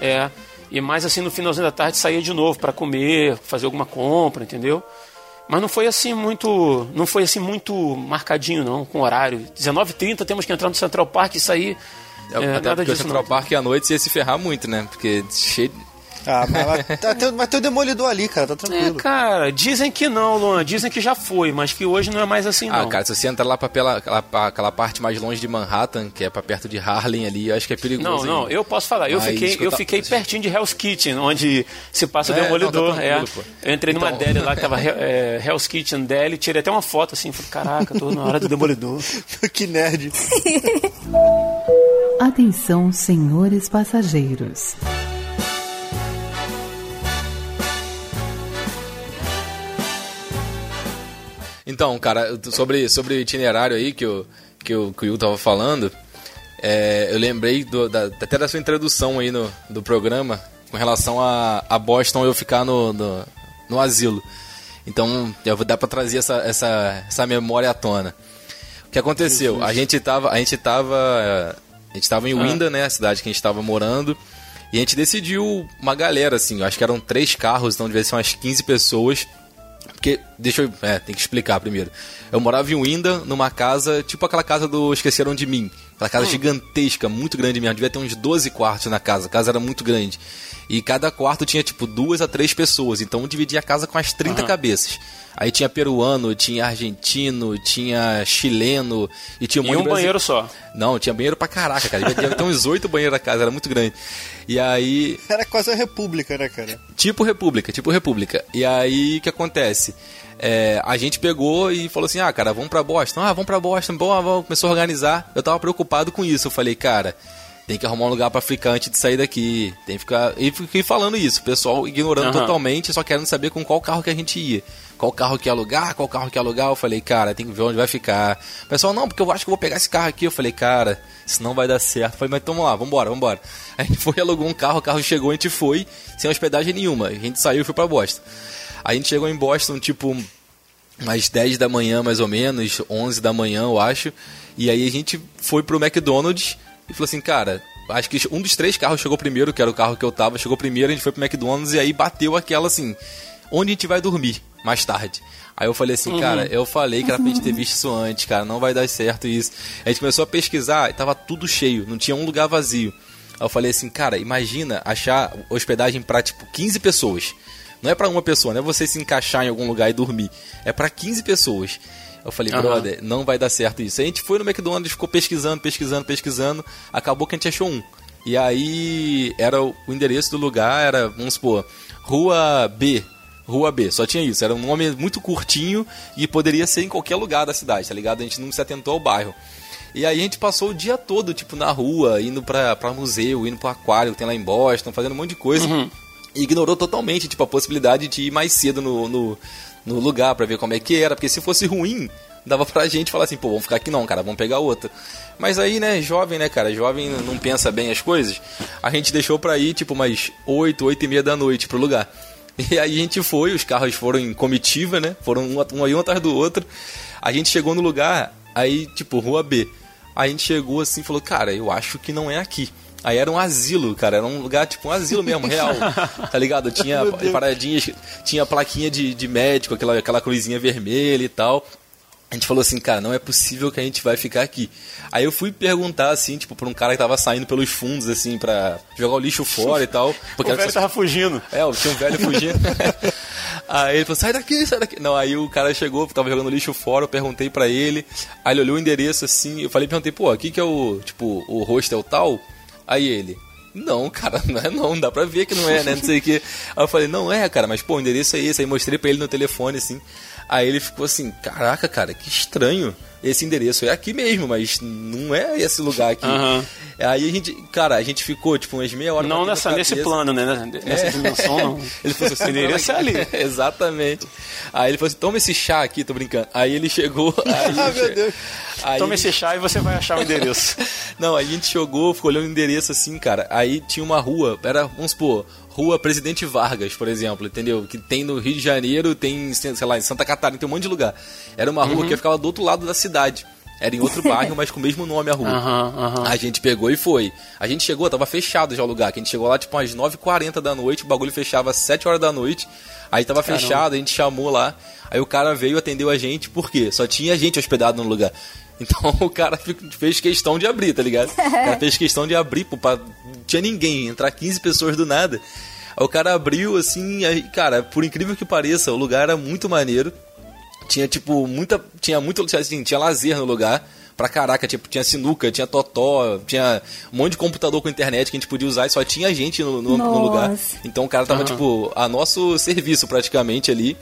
É. E mais assim no finalzinho da tarde saía de novo para comer, fazer alguma compra, entendeu? Mas não foi assim muito. Não foi assim muito marcadinho, não, com horário. 19h30 temos que entrar no Central Park e sair. É, É, até nada porque o disso, Central não. Park à noite ia se ferrar muito, né? Porque cheio. Ah, mas tá, tem, vai ter o demolidor ali, cara, tá É, tranquilo. cara, dizem que não, Luan. Dizem que já foi, mas que hoje não é mais assim, Ah, não. cara, se você entrar lá pra pela, aquela, pra aquela parte mais longe de Manhattan, que é pra perto de Harlem ali, eu acho que é perigoso. Não, não, hein? eu posso falar. Eu Mas fiquei, escuta- eu fiquei pertinho de Hell's Kitchen, onde se passa o É, Demolidor. não, tá é. Eu entrei numa Então- deli lá que tava é, Hell's Kitchen deli, tirei até uma foto assim, falei, caraca, tô na hora do Demolidor. que nerd. Atenção, senhores passageiros. Então, cara, sobre, sobre o itinerário aí que, o que, o, que o Will tava falando, é, eu lembrei do, da, até da sua introdução aí no, do programa com relação a, a Boston eu ficar no, no, no asilo. Então, eu vou dar pra trazer essa, essa, essa memória à tona. O que aconteceu? A gente tava. A gente tava. A gente tava em Winda, né? A cidade que a gente tava morando. E a gente decidiu uma galera, assim, eu acho que eram três carros, então devia ser umas 15 pessoas. Porque, deixa eu. É, tem que explicar primeiro. Eu morava em Winda, numa casa, tipo aquela casa do Esqueceram de Mim. Aquela casa gigantesca, muito grande mesmo. Devia ter uns 12 quartos na casa. A casa era muito grande. E cada quarto tinha, tipo, duas a três pessoas. Então eu dividia a casa com as 30 cabeças. Aí tinha peruano, tinha argentino, tinha chileno e tinha um E um banheiro só. Não, tinha banheiro pra caraca, cara. Devia ter uns oito banheiros na casa, era muito grande. E aí, Era quase a república, né, cara? Tipo República, tipo República. E aí, o que acontece? É, a gente pegou e falou assim, ah, cara, vamos pra Boston. Ah, vamos pra Boston. Bom, vamos. Começou a organizar. Eu tava preocupado com isso. Eu falei, cara, tem que arrumar um lugar pra ficar antes de sair daqui. Tem que ficar... E fiquei falando isso. O pessoal ignorando Aham. totalmente, só querendo saber com qual carro que a gente ia. Qual carro que ia alugar, qual carro que ia alugar. Eu falei, cara, tem que ver onde vai ficar. O pessoal, não, porque eu acho que eu vou pegar esse carro aqui. Eu falei, cara, isso não vai dar certo. Eu falei, mas então vamos lá, vambora, vambora. A gente foi, alugou um carro, o carro chegou, a gente foi, sem hospedagem nenhuma. A gente saiu e foi pra Boston. A gente chegou em Boston, tipo, umas 10 da manhã, mais ou menos, 11 da manhã, eu acho. E aí a gente foi pro McDonald's e falou assim, cara, acho que um dos três carros chegou primeiro, que era o carro que eu tava, chegou primeiro, a gente foi pro McDonald's e aí bateu aquela assim, onde a gente vai dormir mais tarde? Aí eu falei assim, cara, eu falei que era pra gente ter visto isso antes, cara, não vai dar certo isso. A gente começou a pesquisar e tava tudo cheio, não tinha um lugar vazio. Aí eu falei assim, cara, imagina achar hospedagem pra tipo 15 pessoas. Não é pra uma pessoa, não é você se encaixar em algum lugar e dormir. É pra 15 pessoas. Eu falei, Aham. brother, não vai dar certo isso. Aí a gente foi no McDonald's, ficou pesquisando, pesquisando, pesquisando. Acabou que a gente achou um. E aí era o endereço do lugar, era, vamos supor, Rua B. Rua B, só tinha isso. Era um nome muito curtinho e poderia ser em qualquer lugar da cidade, tá ligado? A gente não se atentou ao bairro. E aí a gente passou o dia todo, tipo, na rua, indo pra, pra museu, indo pro aquário que tem lá em Boston, fazendo um monte de coisa. E ignorou totalmente, tipo, a possibilidade de ir mais cedo no, no, no lugar pra ver como é que era. Porque se fosse ruim, dava pra gente falar assim, pô, vamos ficar aqui não, cara, vamos pegar outra. Mas aí, né, jovem, né, cara, jovem não pensa bem as coisas. A gente deixou pra ir, tipo, umas 8, 8 e meia da noite pro lugar. E aí a gente foi, os carros foram em comitiva, né? Foram um, um um atrás do outro. A gente chegou no lugar, aí, tipo, rua B. A gente chegou assim e falou, cara, eu acho que não é aqui. Aí era um asilo, cara, era um lugar tipo um asilo mesmo, real. Tá ligado? Tinha paradinhas, tinha plaquinha de, de médico, aquela, aquela cruzinha vermelha e tal. A gente falou assim, cara, não é possível que a gente vai ficar aqui. Aí eu fui perguntar, assim, tipo, pra um cara que tava saindo pelos fundos, assim, pra jogar o lixo fora e tal. Porque O velho só- tava fugindo. é, tinha um velho fugindo. aí ele falou, sai daqui, sai daqui. Não, aí o cara chegou, tava jogando lixo fora, eu perguntei pra ele. Aí ele olhou o endereço assim, eu falei, perguntei, pô, aqui que é o, tipo, o hostel tal? Aí ele, não, cara, não é não, dá pra ver que não é, né, não sei o que. Aí eu falei, não é, cara, mas pô, o endereço é esse. Aí mostrei pra ele no telefone, assim. Aí ele ficou assim, caraca, cara, que estranho. Esse endereço é aqui mesmo, mas não é esse lugar aqui. Aham. Aí a gente, cara, a gente ficou, tipo, umas meia hora Não nessa, nesse plano, né? Nessa É. dimensão, não. Ele falou assim, Esse endereço é ali. Exatamente. Aí ele falou assim, toma esse chá aqui, tô brincando. Aí ele chegou. Aí, Ah, meu Deus. Aí, Toma esse chá e você vai achar o endereço. Não, aí a gente chegou, ficou olhando o endereço assim, cara. Aí tinha uma rua, era, vamos supor, Rua Presidente Vargas, por exemplo, entendeu? Que tem no Rio de Janeiro, tem, sei lá, em Santa Catarina, tem um monte de lugar. Era uma rua que ficava do outro lado da cidade. Era em outro bairro, mas com o mesmo nome a rua. Aham, aham. A gente pegou e foi. A gente chegou, tava fechado já o lugar. Que a gente chegou lá tipo umas 9h40 da noite, o bagulho fechava às 7 horas da noite. Aí tava Caramba. fechado, a gente chamou lá. Aí o cara veio atendeu a gente, por quê? Só tinha gente hospedado no lugar. Então o cara fez questão de abrir, tá ligado? O cara fez questão de abrir, pô, pra... não tinha ninguém, entrar 15 pessoas do nada. Aí o cara abriu assim, aí, cara, por incrível que pareça, o lugar era muito maneiro. Tinha, tipo, muita. Tinha muito. tinha, Assim, tinha lazer no lugar. Pra caraca, tipo, tinha sinuca, tinha totó, tinha um monte de computador com internet que a gente podia usar e só tinha gente no, no- no lugar. Nossa. Então o cara tava, tipo, a nosso serviço praticamente ali.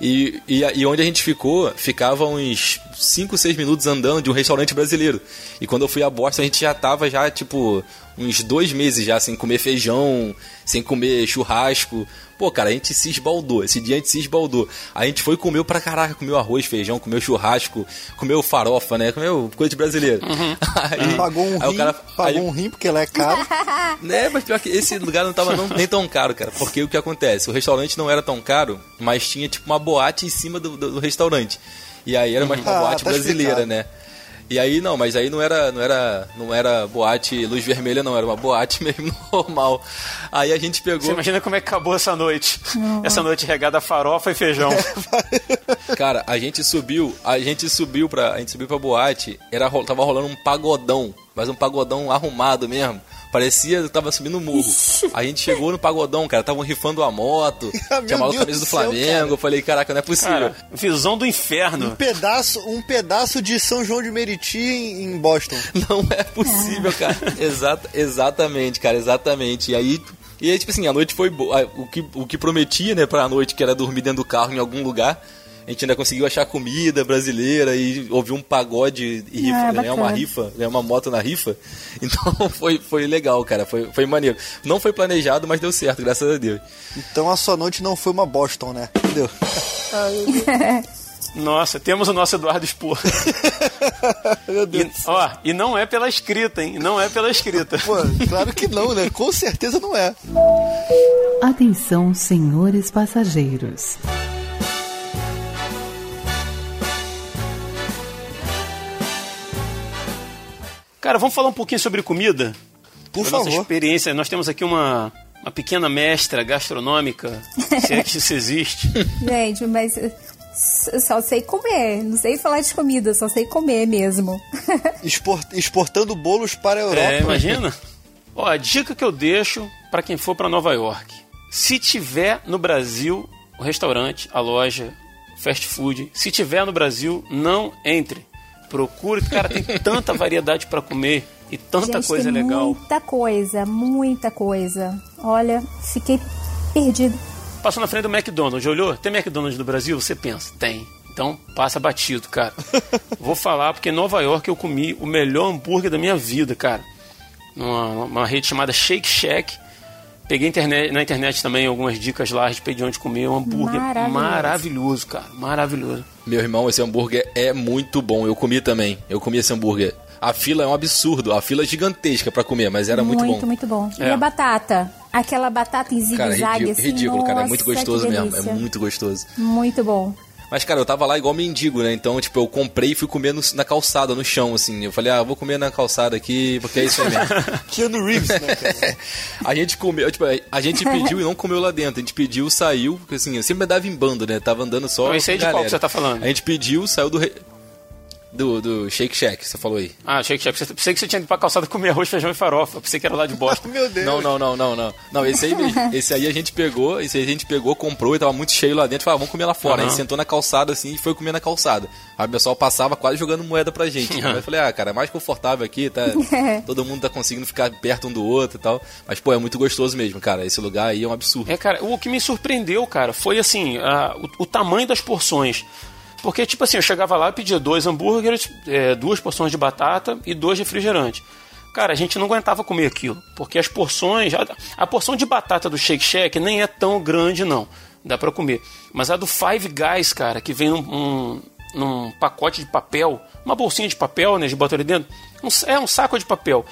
E, e, e onde a gente ficou, ficava uns 5, 6 minutos andando de um restaurante brasileiro. E quando eu fui a Boston, a gente já tava já, tipo, uns dois meses já sem comer feijão, sem comer churrasco. Pô, cara, a gente se esbaldou. Esse dia a gente se esbaldou. A gente foi e comeu pra caraca, comeu arroz, feijão, comeu churrasco, comeu farofa, né? Comeu coisa de brasileiro. Aí, Pagou um aí rim, pagou um rim porque ela é caro. né, mas pior que esse lugar não tava não- nem tão caro, cara. Porque o que acontece? O restaurante não era tão caro, mas tinha tipo uma boate em cima do, do- do restaurante. E aí era mais uma Ah, boate tá brasileira, explicado. né? E aí não, mas aí não era, não era, não era boate luz vermelha, não, era uma boate mesmo normal. Aí a gente pegou. Você imagina como é que acabou essa noite. Essa noite regada a farofa e feijão. Cara, a gente subiu, a gente subiu pra, a gente subiu pra boate, era, tava rolando um pagodão, mas um pagodão arrumado mesmo. Parecia que tava subindo o morro. A gente chegou no pagodão, cara, estavam rifando a moto, Ah, tinha maluco camisa do do céu, Flamengo. cara. Eu falei, caraca, não é possível. Cara, visão do Um inferno. pedaço, um pedaço de São João de Meriti em, em Boston. Não é possível, cara. Exata, exatamente, cara, exatamente. E aí, e aí, tipo assim, a noite foi boa. O que, o que prometia, né, pra noite, que era dormir dentro do carro em algum lugar. A gente ainda conseguiu achar comida brasileira e ouvir um pagode e rifa, Ah, ganhar uma rifa, ganhar uma moto na rifa. Então foi, foi legal, cara. Foi, foi maneiro. Não foi planejado, mas deu certo, graças a Deus. Então a sua noite não foi uma Boston, né? Entendeu? Nossa, temos o nosso Eduardo Spor. Meu Deus. E, ó, e não é pela escrita, hein? Não é pela escrita. Pô, claro que não, né? Com certeza não é. Atenção, senhores passageiros. Cara, vamos falar um pouquinho sobre comida? Por nossa favor. experiência. Nós temos aqui uma, uma pequena mestra gastronômica, se é que isso existe. Gente, mas eu só sei comer. Não sei falar de comida, só sei comer mesmo. Expor- exportando bolos para a Europa. É, imagina. Ó, a dica que eu deixo para quem for para Nova York. Se tiver no Brasil o restaurante, a loja, fast food, se tiver no Brasil, não entre. Procure, cara, tem tanta variedade para comer e tanta Gente, coisa tem legal. Muita coisa, muita coisa. Olha, fiquei perdida. Passou na frente do McDonald's, olhou? Tem McDonald's no Brasil? Você pensa, tem. Então passa batido, cara. Vou falar porque em Nova York eu comi o melhor hambúrguer da minha vida, cara. Numa, numa rede chamada Shake Shack. Peguei internet- na internet também algumas dicas lá a respeito de onde comer. Um hambúrguer Maravilhoso. maravilhoso, cara. Maravilhoso. Meu irmão, esse hambúrguer é muito bom. Eu comi também. Eu comi esse hambúrguer. A fila é um absurdo. A fila é gigantesca pra comer, mas era muito, muito, bom. muito bom. E É. a batata? Aquela batata em Cara, zigue-zague, ridículo, assim. ridículo, cara. É nossa, muito gostoso mesmo. É muito gostoso. Muito bom. Mas, cara, eu tava lá igual mendigo, né? Então, tipo, eu comprei e fui comer no- na calçada, no chão, assim. Eu falei, ah, vou comer na calçada aqui, porque é isso aí mesmo. Keanu Reeves, né, cara? a gente comeu, tipo, a gente pediu e não comeu lá dentro. A gente pediu, saiu, porque assim, eu sempre andava em bando, né? Tava andando só. Aí com de qual que você tá falando? A gente pediu, saiu do. re- Do, do Shake Shack, você falou aí. Ah, Shake Shack. Pensei que você tinha ido pra calçada comer arroz, feijão e farofa. Pensei que era lá de bosta. Meu Deus. Não, não, não, não, não. Não, esse aí mesmo. Esse aí a gente pegou, esse aí a gente pegou, comprou e tava muito cheio lá dentro. Falou, ah, vamos comer lá fora. A Aham. gente sentou na calçada assim e foi comer na calçada. Aí o pessoal passava quase jogando moeda pra gente. Aí eu falei, ah, cara, é mais confortável aqui, tá? Todo mundo tá conseguindo ficar perto um do outro e tal. Mas, pô, é muito gostoso mesmo, cara. Esse lugar aí é um absurdo. É, cara, o que me surpreendeu, cara, foi assim, a- o, o tamanho das porções. Porque, tipo assim, eu chegava lá e pedia dois hambúrgueres, é, duas porções de batata e dois refrigerantes. Cara, a gente não aguentava comer aquilo. Porque as porções. A, a porção de batata do Shake Shack nem é tão grande, não. Dá pra comer. Mas a do Five Guys, cara, que vem num, um- num pacote de papel, uma bolsinha de papel, né? De bota ali dentro. um- é um saco de papel.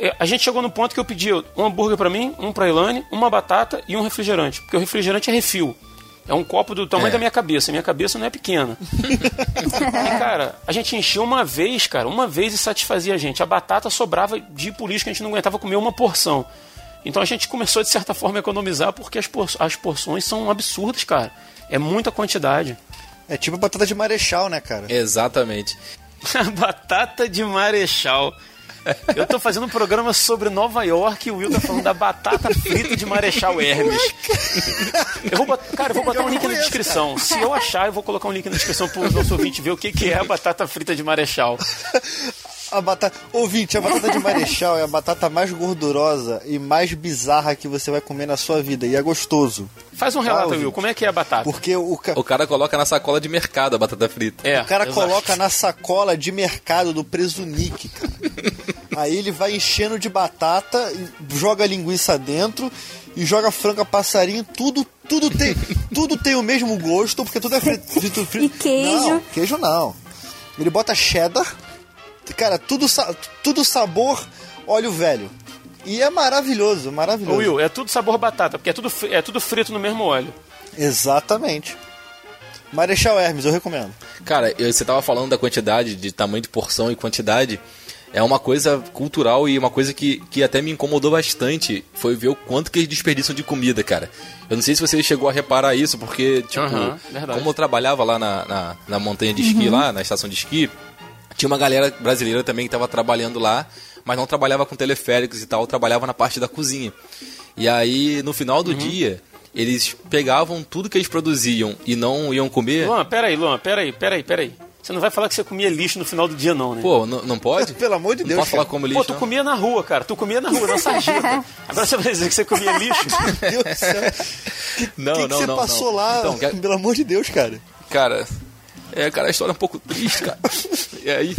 É, a gente chegou no ponto que eu pedi um hambúrguer pra mim, um pra Ilane, uma batata e um refrigerante. Porque o refrigerante é refil. É um copo do tamanho É. da minha cabeça. Minha cabeça não é pequena. e, cara, a gente enchia uma vez, cara, uma vez e satisfazia a gente. A batata sobrava de polícia, a gente não aguentava comer uma porção. Então a gente começou, de certa forma, a economizar porque as, por- as porções são absurdas, cara. É muita quantidade. É tipo batata de marechal, né, cara? Exatamente. batata de marechal. Eu tô fazendo um programa sobre Nova York e o Will tá falando da batata frita de Marechal Hermes. Eu vou botar, cara, eu vou botar um link na descrição. Se eu achar, eu vou colocar um link na descrição pro nosso ouvinte ver o que, que é a batata frita de Marechal. A batata. Ouvinte, a batata de marechal é a batata mais gordurosa e mais bizarra que você vai comer na sua vida. E é gostoso. Faz um relato, ouvinte. Will, como é que é a batata? Porque o, ca- O cara coloca na sacola de mercado a batata frita. É, o cara exato. coloca na sacola de mercado do Presunique, cara. Aí ele vai enchendo de batata, joga linguiça dentro e joga frango a passarinho, tudo, tudo tem, tudo tem o mesmo gosto, porque tudo é frito, frito, frito. E queijo? Não, queijo não. Ele bota cheddar, cara, tudo, tudo sabor óleo velho. E é maravilhoso, maravilhoso. Will, é tudo sabor batata, porque é tudo, é tudo frito no mesmo óleo. Exatamente. Marechal Hermes, eu recomendo. Cara, eu- você tava falando da quantidade, de tamanho de porção e quantidade. É uma coisa cultural e uma coisa que, que até me incomodou bastante foi ver o quanto que eles desperdiçam de comida, cara. Eu não sei se você chegou a reparar isso, porque, tipo, verdade. como eu trabalhava lá na, na, na montanha de esqui, lá, na estação de esqui, tinha uma galera brasileira também que tava trabalhando lá, mas não trabalhava com teleféricos e tal, trabalhava na parte da cozinha. E aí, no final Uhum. do dia, eles pegavam tudo que eles produziam e não iam comer. Luan, peraí, Luan, peraí, peraí, peraí. Você não vai falar que você comia lixo no final do dia, não, né? Pô, não pode? Pelo amor de Não Deus, posso falar cara. como Pô, lixo, tu não? comia na rua, cara. Tu comia na rua, na sarjeta. Agora você vai dizer que você comia lixo. Meu Deus do céu. Não, O que, que não, você não, passou não. lá? Então, que- Pelo amor de Deus, cara. Cara, é, cara, a história é um pouco triste, cara. E aí,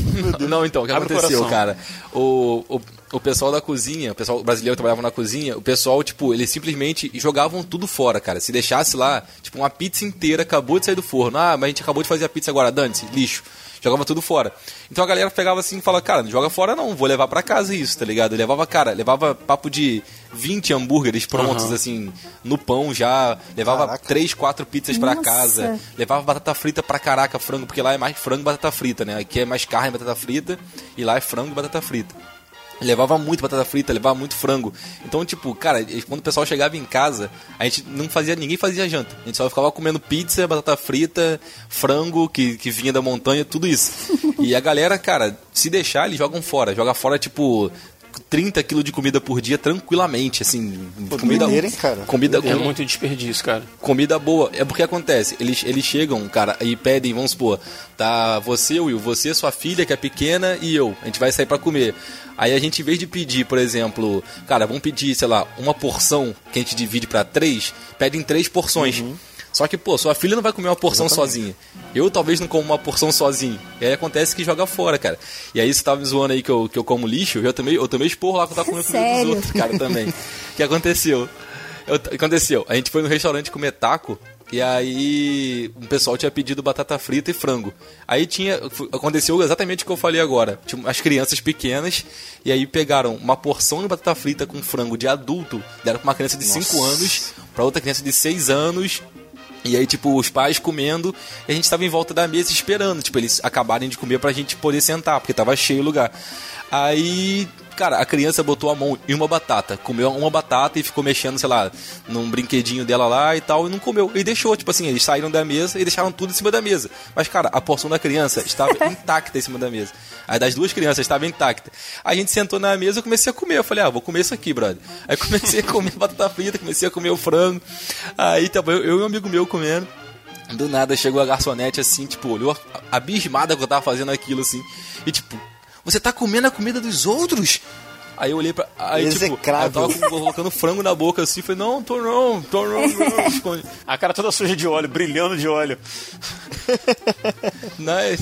não, então, o que Abre o aconteceu, coração. cara? O, o, o pessoal da cozinha, o pessoal brasileiro que trabalhava na cozinha, o pessoal, tipo, eles simplesmente jogavam tudo fora, cara. Se deixasse lá, tipo, uma pizza inteira acabou de sair do forno. Ah, mas a gente acabou de fazer a pizza agora, dane-se, lixo. Jogava tudo fora. Então a galera pegava assim e falava, cara, não joga fora não, vou levar pra casa isso, tá ligado? Levava, cara, levava papo de 20 hambúrgueres prontos, assim, no pão já. Levava Caraca. três, quatro pizzas pra Nossa. casa. Levava batata frita pra caraca, frango, porque lá é mais frango e batata frita, né? Aqui é mais carne e batata frita, e lá é frango e batata frita. Levava muito batata frita, levava muito frango. Então, tipo, cara, quando o pessoal chegava em casa, a gente não fazia, ninguém fazia janta. A gente só ficava comendo pizza, batata frita, frango que, que vinha da montanha, tudo isso. E a galera, cara, se deixar, eles jogam fora. Joga fora, tipo, 30 quilos de comida por dia tranquilamente, assim. comida, doideira, hein, cara? comida É muito desperdício, cara. comida boa. É porque acontece, eles, eles chegam, cara, e pedem, vamos supor, tá você, Will, você, sua filha, que é pequena, e eu. A gente vai sair pra comer. Aí a gente, em vez de pedir, por exemplo, cara, vamos pedir, sei lá, uma porção que a gente divide pra três, pedem três porções. Só que, pô, sua filha não vai comer uma porção sozinha. Eu talvez não como uma porção sozinho. E aí acontece que joga fora, cara. E aí você tava me zoando aí que eu, que eu como lixo, eu também, eu também esporro lá que eu tava comendo comida dos outros, cara, também. O que aconteceu? Eu- O aconteceu? A gente foi no restaurante comer taco e aí um pessoal tinha pedido batata frita e frango. Aí tinha. Aconteceu exatamente o que eu falei agora. Tinha as crianças pequenas e aí pegaram uma porção de batata frita com frango de adulto, deram pra uma criança de 5 anos, pra outra criança de 6 anos. E aí, tipo, os pais comendo, e a gente tava em volta da mesa esperando, tipo, eles acabarem de comer pra gente poder sentar, porque tava cheio o lugar. Aí, cara, a criança botou a mão em uma batata, comeu uma batata e ficou mexendo, sei lá, num brinquedinho dela lá e tal, e não comeu. E deixou, tipo assim, eles saíram da mesa e deixaram tudo em cima da mesa. Mas, cara, a porção da criança estava intacta em cima da mesa. A das duas crianças estava intacta. A gente sentou na mesa e comecei a comer. Eu falei, ah, vou comer isso aqui, brother. Aí comecei a comer batata frita, comecei a comer o frango. Aí tava eu, eu e um amigo meu comendo. Do nada chegou a garçonete assim, tipo, olhou abismada que eu tava fazendo aquilo assim. E tipo, você tá comendo a comida dos outros? Aí eu olhei pra. Aí, tipo, aí eu Execrável. tava colocando frango na boca assim, falei, não, tô não, tô não, não. Esconde. A cara toda suja de óleo, brilhando de óleo. Né?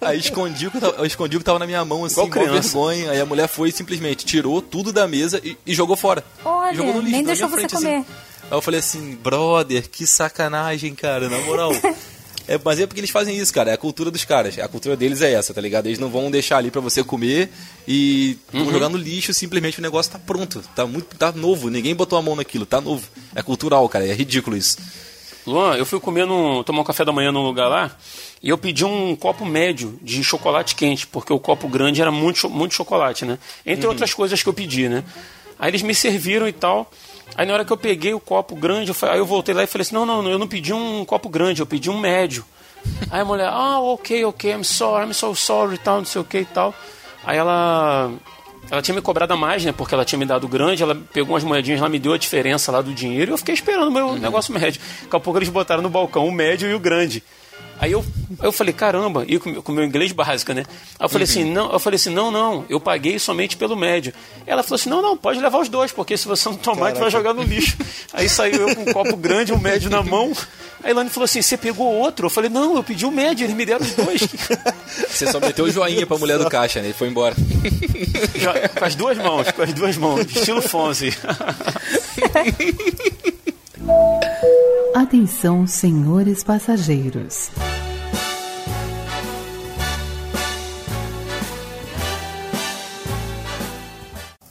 Aí escondi o, que tava, eu escondi o que tava na minha mão, assim, criança. vergonha. Aí a mulher foi e simplesmente tirou tudo da mesa e, e jogou fora. Olha, jogou no lixo, nem na deixou minha você frente, assim. comer. Aí eu falei assim, brother, que sacanagem, cara, na moral. É, mas é porque eles fazem isso, cara. É a cultura dos caras. A cultura deles é essa, tá ligado? Eles não vão deixar ali pra você comer e vão jogar no lixo, simplesmente o negócio tá pronto. Tá muito. tá novo. Ninguém botou a mão naquilo, tá novo. É cultural, cara. É ridículo isso. Luan, eu fui comer num, tomar um café da manhã num lugar lá e eu pedi um copo médio de chocolate quente, porque o copo grande era muito, muito chocolate, né? Entre outras coisas que eu pedi, né? Aí eles me serviram e tal. Aí na hora que eu peguei o copo grande, eu fa- aí eu voltei lá e falei assim: não, não, eu não pedi um copo grande, eu pedi um médio. Aí a mulher, ah, ok, ok, I'm sorry, I'm so sorry e tal, não sei o que e tal. Aí ela. Ela tinha me cobrado a mais, né? Porque ela tinha me dado grande, ela pegou umas moedinhas lá, me deu a diferença lá do dinheiro e eu fiquei esperando o meu negócio médio. Daqui a pouco eles botaram no balcão o médio e o grande. Aí eu, aí eu falei, caramba, e com com o meu inglês básico, né? Aí eu falei assim, não, eu falei assim, não, não, eu paguei somente pelo médio. Ela falou assim, não, não, pode levar os dois, porque se você não tomar, gente vai jogar no lixo. Aí saiu eu com um copo grande, um médio na mão. Aí a Ilane falou assim, você pegou outro? Eu falei, não, eu pedi o médio, eles me deram os dois. Você só meteu o joinha pra mulher do caixa, né? Ele foi embora. Com as duas mãos, com as duas mãos, estilo Fonzi. Atenção, senhores passageiros.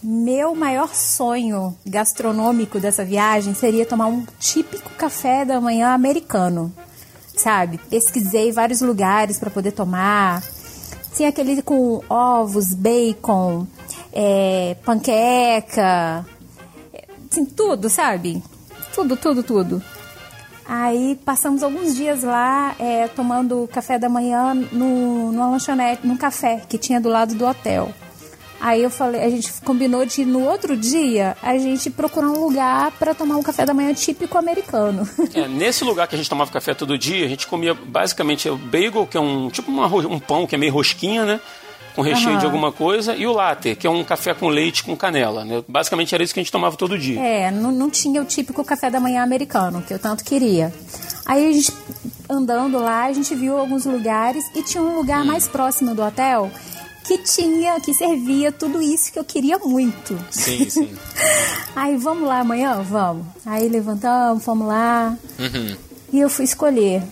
Meu maior sonho gastronômico dessa viagem seria tomar um típico café da manhã americano, sabe? Pesquisei vários lugares para poder tomar. Tinha aquele com ovos, bacon, é, panqueca, assim, tudo, sabe? Tudo, tudo, tudo. Aí passamos alguns dias lá é, tomando café da manhã no, numa lanchonete, num café que tinha do lado do hotel. Aí eu falei, a gente combinou de no outro dia a gente procurar um lugar para tomar um café da manhã típico americano. É, nesse lugar que a gente tomava café todo dia, a gente comia basicamente o bagel, que é um tipo uma um pão que é meio rosquinha, né? Com recheio Aham. de alguma coisa, e o latte, que é um café com leite com canela, né? Basicamente era isso que a gente tomava todo dia. É, não, não tinha o típico café da manhã americano, que eu tanto queria. Aí a gente, andando lá, a gente viu alguns lugares e tinha um lugar mais próximo do hotel que tinha, que servia tudo isso que eu queria muito. Sim, sim. Aí, vamos lá amanhã? Vamos. Aí levantamos, fomos lá. E eu fui escolher.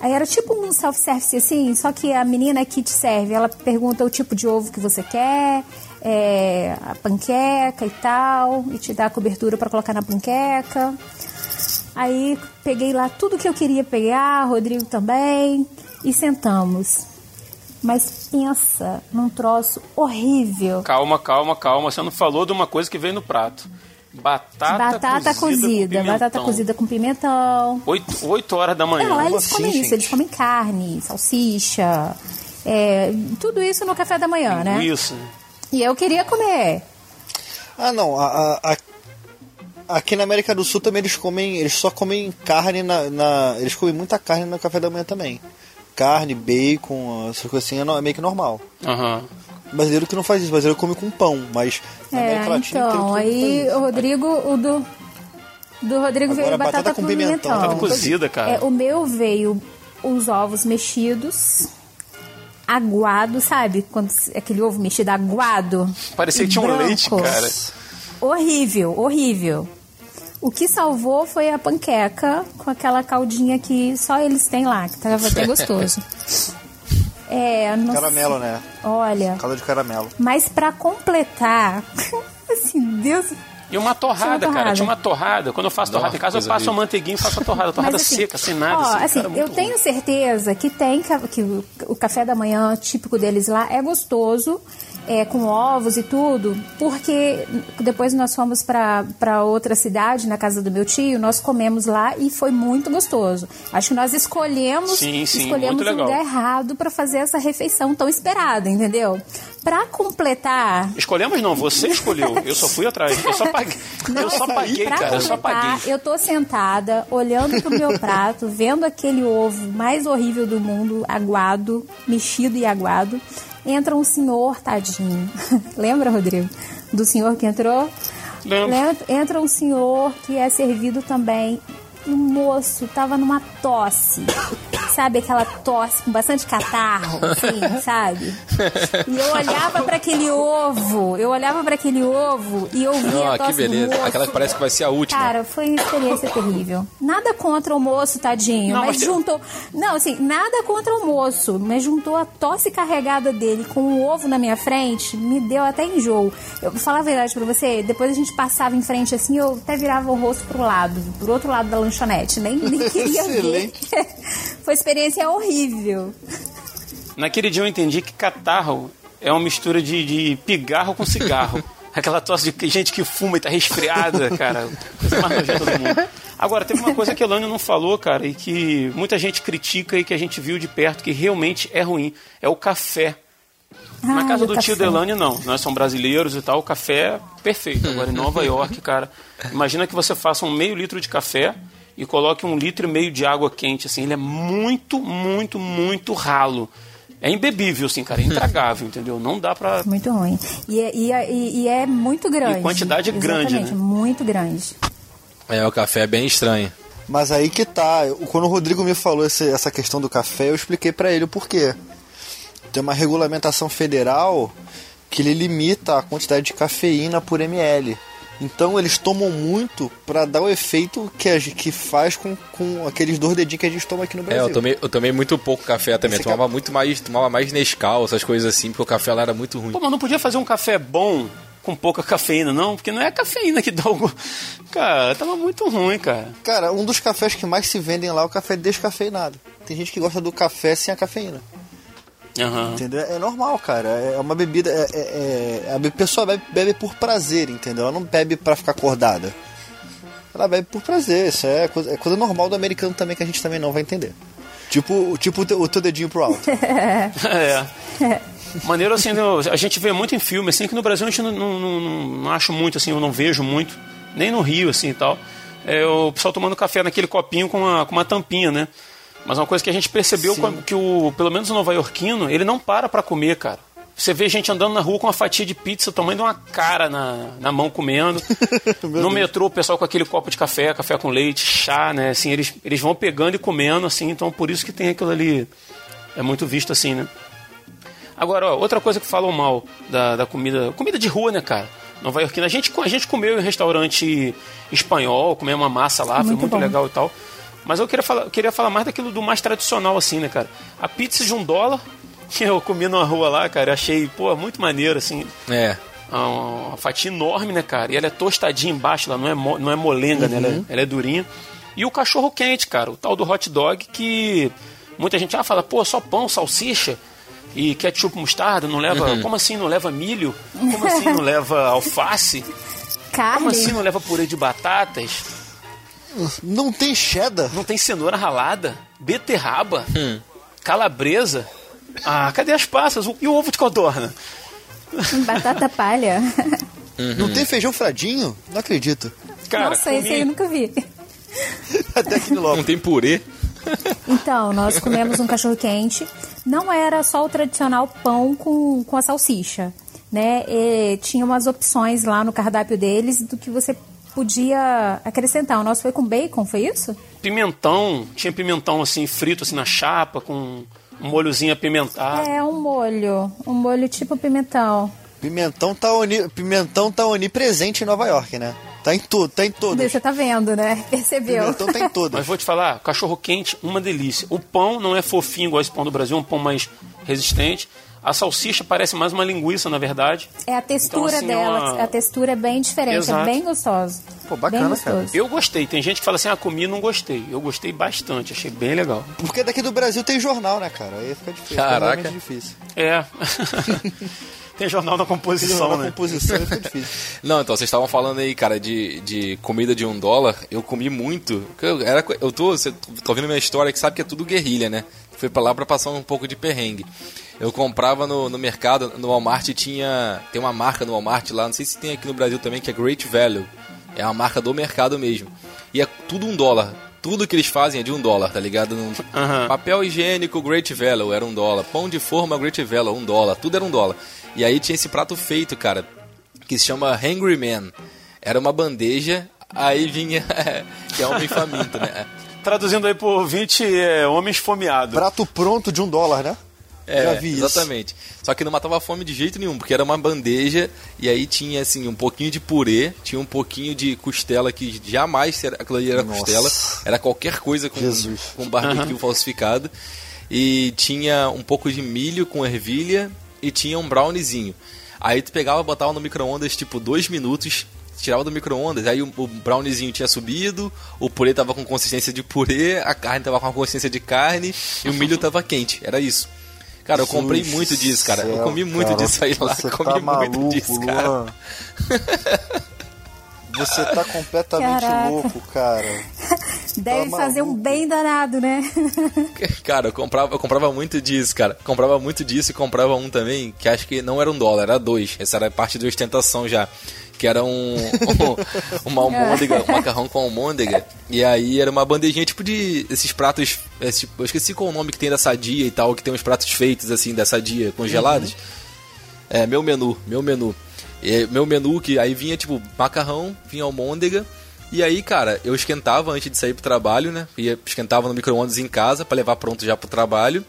Aí era tipo um self-service assim, só que a menina que te serve, ela pergunta o tipo de ovo que você quer, é, a panqueca e tal, e te dá a cobertura para colocar na panqueca. Aí peguei lá tudo que eu queria pegar, Rodrigo também, e sentamos. Mas pensa num troço horrível. Calma, calma, calma. Você não falou de uma coisa que veio no prato. Batata, Batata cozida, com batata pimentão. cozida com pimentão. Oito, oito horas da manhã. Não, lá eles assim, comem isso, gente? eles comem carne, salsicha, é, tudo isso no café da manhã, né? Isso. E eu queria comer. Ah, não. a- a- a- aqui na América do Sul também eles comem. Eles só comem carne na, na- Eles comem muita carne no café da manhã também. Carne, bacon, essas coisas assim é, no- é meio que normal. Aham. O brasileiro que não faz isso, o brasileiro come com pão, mas na É, América Latina então, aí o Rodrigo, o do. Do Rodrigo Agora, veio batata, batata com pimentão. pimentão. Batata cozida, cara. É, o meu veio os ovos mexidos, aguado, sabe? Quando aquele ovo mexido aguado. Parecia que tinha um branco. leite, cara. Horrível, horrível. O que salvou foi a panqueca com aquela caldinha que só eles têm lá, que tava até gostoso. É, não Caramelo, né? Olha, Calda de caramelo. mas pra completar, assim, Deus. E uma torrada, uma cara. torrada. Tinha uma torrada. Quando eu faço torrada Nossa, em casa, eu passo uma horrível. manteiguinha e faço a torrada. Torrada Mas, assim, seca, sem nada. ó, assim, assim, cara, muito eu tenho ruim. certeza que tem que o, o café da manhã típico deles lá é gostoso, é, com ovos e tudo, porque depois nós fomos para outra cidade, na casa do meu tio, nós comemos lá e foi muito gostoso. Acho que nós escolhemos, Sim, sim, escolhemos o lugar errado para fazer essa refeição tão esperada, entendeu? Para completar, Escolhemos não, você escolheu. Eu só fui atrás. Eu só paguei. eu só paguei, cara. Eu só paguei. eu tô sentada, olhando pro meu prato, vendo aquele ovo mais horrível do mundo, aguado, mexido e aguado. Entra um senhor, tadinho. Lembra, Rodrigo? Do senhor que entrou? Lembro. Entra um senhor que é servido também. O moço tava numa tosse. sabe, aquela tosse com bastante catarro, assim, sabe? E eu olhava para aquele ovo, eu olhava para aquele ovo e eu via Ah, a tosse que beleza. moço. Aquela que parece que vai ser a última. Cara, foi uma experiência terrível. Nada contra o moço, tadinho, Não, mas, mas juntou. Não, assim, nada contra o moço, mas juntou a tosse carregada dele com o ovo na minha frente, me deu até enjoo. Eu vou falar a verdade pra você, depois a gente passava em frente assim, eu até virava o rosto pro lado, pro outro lado da lanchonete, nem, nem queria Excelente. ver. foi uma experiência horrível. Naquele dia eu entendi que catarro é uma mistura de, de pigarro com cigarro. Aquela tosse de gente que fuma e tá resfriada, cara. Coisa mais nojenta do mundo. Agora, teve uma coisa que a Elane não falou, cara, e que muita gente critica e que a gente viu de perto, que realmente é ruim. É o café. Na casa do tio. Delane, não. Nós somos brasileiros e tal. O café é perfeito. Agora, em Nova York, cara, imagina que você faça um meio litro de café e coloque um litro e meio de água quente. Assim, ele é muito, muito, muito ralo. É imbebível, assim, cara. É intragável, entendeu? Não dá pra. Muito ruim. E, é- e, é- e- é muito grande. E quantidade grande, Exatamente, né? muito grande. É, o café é bem estranho. Mas aí que tá. Quando o Rodrigo me falou esse- essa questão do café, eu expliquei pra ele o porquê. Tem uma regulamentação federal que ele limita a quantidade de cafeína por ml. Então eles tomam muito pra dar o efeito que, a, que faz com, com aqueles dois dedinhos que a gente toma aqui no É, Brasil. eu tomei, eu tomei muito pouco café também. Esse Eu tomava ca- muito mais, tomava mais Nescau, essas coisas assim, porque o café lá era muito ruim. Pô, mas não podia fazer um café bom com pouca cafeína, não? Porque não é a cafeína que dá o. Cara, tava muito ruim, cara. Cara, um dos cafés que mais se vendem lá é o café descafeinado. Tem gente que gosta do café sem a cafeína. Aham. Entendeu? É normal, cara. É uma bebida. É, é- é- a pessoa bebe, bebe por prazer, entendeu? Ela não bebe pra ficar acordada. Ela bebe por prazer. Isso é coisa, é coisa normal do americano também que a gente também não vai entender. Tipo, tipo o, teu, o teu dedinho pro alto. É. Maneiro assim, a gente vê muito em filme, assim, que no Brasil a gente não, não, não, não acho muito, assim, eu não vejo muito, nem no Rio, assim e tal. É o pessoal tomando café naquele copinho com uma, com uma tampinha, né? Mas uma coisa que a gente percebeu Sim. que o, pelo menos o nova-iorquino, ele não para pra comer, cara. Você vê gente andando na rua com uma fatia de pizza, tomando uma cara na, na mão comendo. no metrô, o pessoal com aquele copo de café, café com leite, chá, né? Assim, eles, eles vão pegando e comendo, assim, então por isso que tem aquilo ali. É muito visto assim, né? Agora, ó, outra coisa que falam mal da, da comida. Comida de rua, né, cara? Nova Yorkina. A gente, a gente comeu em restaurante espanhol, comeu uma massa lá, foi Muito muito bom. legal e tal. Mas eu queria falar, eu queria falar mais daquilo do mais tradicional, assim, né, cara? A pizza de um dólar, que eu comi numa rua lá, cara, achei, pô, muito maneiro, assim. É. Uma, uma fatia enorme, né, cara? E ela é tostadinha embaixo, ela não é, mo- não é molenga, né? Ela é, ela é durinha. E o cachorro quente, cara, o tal do hot dog que muita gente ah, fala, pô, só pão, salsicha e ketchup mostarda, não leva. Como assim não leva milho? Como assim não leva alface? Carne. Como assim não leva purê de batatas? Não tem cheddar. Não tem cenoura ralada? Beterraba? Calabresa? Ah, cadê as passas? O- E o ovo de codorna? Batata palha. Não tem feijão fradinho? Não acredito. Cara, Nossa, esse comi- aí eu nunca vi. Até aqui no logo. Não tem purê. Então, nós comemos um cachorro quente. Não era só o tradicional pão com, com a salsicha, né? E tinha umas opções lá no cardápio deles do que você podia acrescentar. O nosso foi com bacon, foi isso? pimentão, tinha pimentão assim frito assim na chapa com um molhozinho apimentado. É, um molho. Um molho tipo pimentão. Pimentão tá, oni... Pimentão tá onipresente em Nova York, né? Tá em tudo, tá em todas. Você tá vendo, né? Percebeu? Pimentão tá em todas. Mas vou te falar, cachorro quente, uma delícia. O pão não é fofinho igual esse pão do Brasil, é um pão mais resistente. A salsicha parece mais uma linguiça, na verdade. É a textura Então, assim, dela. uma- A textura é bem diferente, Exato. é bem gostoso. Pô, bacana, bem gostoso. cara. Eu gostei. Tem gente que fala assim, ah, comi e não gostei. Eu gostei bastante, achei bem legal. Porque daqui do Brasil tem jornal, né, cara? Aí fica difícil. Caraca. realmente difícil. É. Tem jornal na composição, jornal né? composição aí fica difícil. Não, então, vocês estavam falando aí, cara, de, de comida de um dólar. Eu comi muito. Eu, era, eu tô, você tá ouvindo minha história que sabe que é tudo guerrilha, né? Fui pra lá pra passar um pouco de perrengue. Eu comprava no, no mercado, no Walmart tinha. Tem uma marca no Walmart lá, não sei se tem aqui no Brasil também, que é Great Value. É uma marca do mercado mesmo. E é tudo um dólar. Tudo que eles fazem é de um dólar, tá ligado? Não- Aham. Papel higiênico Great Value era um dólar. Pão de forma Great Value, um dólar. Tudo era um dólar. E aí tinha esse prato feito, cara, que se chama Hangry Man. Era uma bandeja, aí vinha. que é homem faminto, né? Traduzindo aí pro ouvinte, é homem esfomeado. Prato pronto de um dólar, né? É, Já vi isso. exatamente. Só que não matava fome de jeito nenhum, porque era uma bandeja e aí tinha assim um pouquinho de purê, tinha um pouquinho de costela que jamais era, aquilo ali era Nossa. costela, era qualquer coisa com, Jesus. com barbecue falsificado. E tinha um pouco de milho com ervilha e tinha um browniezinho. Aí tu pegava, botava no micro-ondas tipo dois minutos, tirava do micro-ondas, aí o, o browniezinho tinha subido, o purê tava com consistência de purê, a carne tava com a consistência de carne e o milho tava quente. Era isso. Cara, eu comprei muito disso, cara. Eu céu, comi muito cara, disso aí lá. Você comi tá muito maluco, disso, cara. Luan. Você tá completamente Caraca. louco, cara. Deve Tá fazer um bem danado, né? Cara, eu comprava, eu comprava muito disso, cara. Comprava muito disso e comprava um também, que acho que não era um dólar, era dois. Essa era parte de ostentação já. Que era um, um uma almôndega, um macarrão com almôndega. E aí era uma bandejinha tipo de esses pratos. esse- eu esqueci qual o nome que tem da sadia e tal, que tem uns pratos feitos assim da sadia congelados. É, meu menu, meu menu. É, meu menu que aí vinha tipo macarrão, vinha almôndega. E aí, cara, eu esquentava antes de sair pro trabalho, né? Ia, esquentava no micro-ondas em casa pra levar pronto já pro trabalho.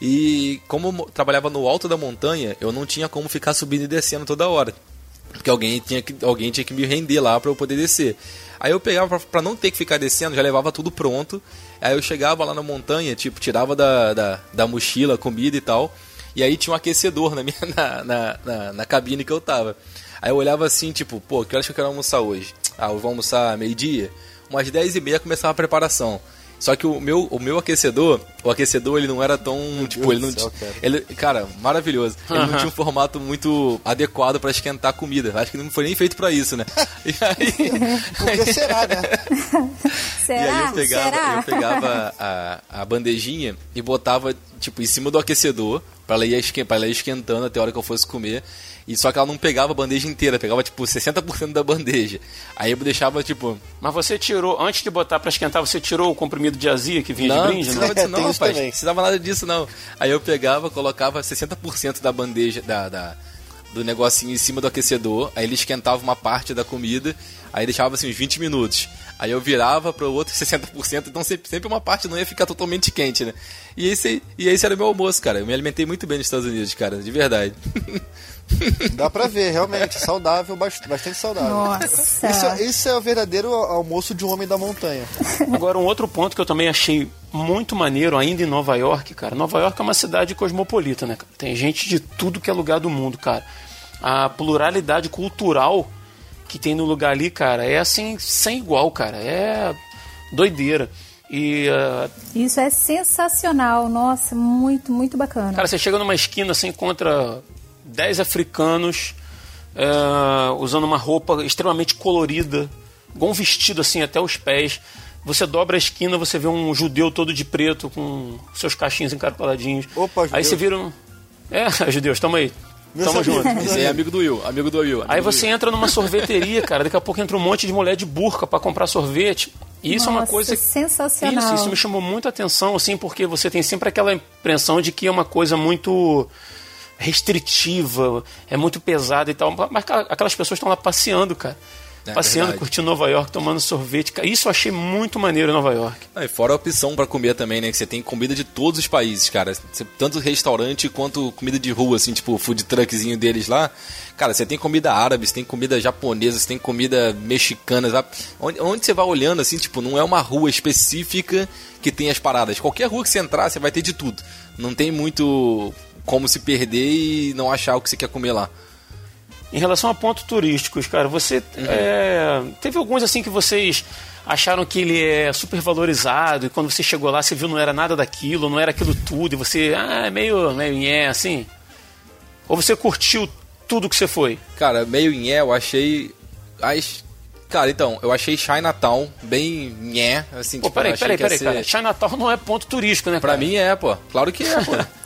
E como eu trabalhava no alto da montanha, eu não tinha como ficar subindo e descendo toda hora. Porque alguém tinha que, alguém tinha que me render lá pra eu poder descer. Aí eu pegava pra não ter que ficar descendo, já levava tudo pronto. Aí eu chegava lá na montanha, tipo, tirava da, da, da mochila comida e tal. E aí tinha um aquecedor na, minha, na, na, na, na cabine que eu tava. Aí eu olhava assim, tipo, pô, que horas que eu quero almoçar hoje? Ah, eu vou almoçar meio-dia? Umas 10 e meia começava a preparação. Só que o meu, o meu aquecedor, o aquecedor ele não era tão, tipo, Deus ele não céu, tinha, cara. ele, cara, maravilhoso. Ele não tinha um formato muito adequado pra esquentar a comida. Acho que não foi nem feito pra isso, né? E aí, Porque será, né? Será? e aí eu pegava, Será? eu pegava a, a bandejinha e botava, tipo, em cima do aquecedor, pra ela, ela ir esquentando até a hora que eu fosse comer. E só que ela não pegava a bandeja inteira, pegava, tipo, 60% da bandeja. Aí eu deixava, tipo... Mas você tirou, antes de botar pra esquentar, você tirou o comprimido de azia que vinha Não, de não brinde, precisava né? disso É, não, rapaz. Não precisava nada disso, não. Aí eu pegava, colocava 60% da bandeja, da, da- do negocinho em cima do aquecedor, aí ele esquentava uma parte da comida, aí deixava assim uns 20 minutos. Aí eu virava para o outro 60%, então sempre, sempre uma parte não ia ficar totalmente quente, né? E esse, e esse era o meu almoço, cara. Eu me alimentei muito bem nos Estados Unidos, cara, de verdade. Dá pra ver, realmente. Saudável, bast- bastante saudável. Nossa. Isso, é- isso é o verdadeiro almoço de um homem da montanha. Agora, um outro ponto que eu também achei muito maneiro, ainda em Nova York, cara. Nova York é uma cidade cosmopolita, né? cara? Tem gente de tudo que é lugar do mundo, cara. A pluralidade cultural que tem no lugar ali, cara, é assim, sem igual, cara. É doideira. E, ah, Isso é sensacional. Nossa, muito, muito bacana. cara, você chega numa esquina, você encontra 10 africanos é, usando uma roupa extremamente colorida, com um vestido assim até os pés. Você dobra a esquina, você vê um judeu todo de preto com seus cachinhos encarcoladinhos. Opa, Aí judeu. você vira um. É, judeus, tamo aí. Meus Tamo amigos, junto. Esse aí é amigo do Will, amigo do Will. amigo Aí do você Will. entra numa sorveteria, cara, daqui a pouco entra um monte de mulher de burca para comprar sorvete. E isso é uma Nossa, coisa. sensacional. Isso, isso me chamou muito a atenção, assim, porque você tem sempre aquela impressão de que é uma coisa muito restritiva, é muito pesada e tal. Mas cara, aquelas pessoas estão lá passeando, cara. É passeando, verdade. curtindo Nova York, tomando sorvete. Isso eu achei muito maneiro em Nova York. Ah, e fora a opção pra comer também, né? Que você tem comida de todos os países, cara. Tanto restaurante quanto comida de rua, assim, tipo o food truckzinho deles lá. Cara, você tem comida árabe, você tem comida japonesa, você tem comida mexicana. sabe? Onde, onde você vai olhando, assim, tipo, não é uma rua específica que tem as paradas. Qualquer rua que você entrar, você vai ter de tudo. Não tem muito como se perder e não achar o que você quer comer lá. Em relação a pontos turísticos, cara, você é, teve alguns assim que vocês acharam que ele é super valorizado e quando você chegou lá você viu não era nada daquilo, não era aquilo tudo e você ah, é meio meio é assim. Ou você curtiu tudo que você foi? Cara, meio nhé, eu achei. As... Cara, então, eu achei Chinatown bem nhé, assim, Pô, tipo, peraí, peraí, peraí, ser- cara. Chinatown não é ponto turístico, né, Pra cara? mim é, pô. Claro que é, pô.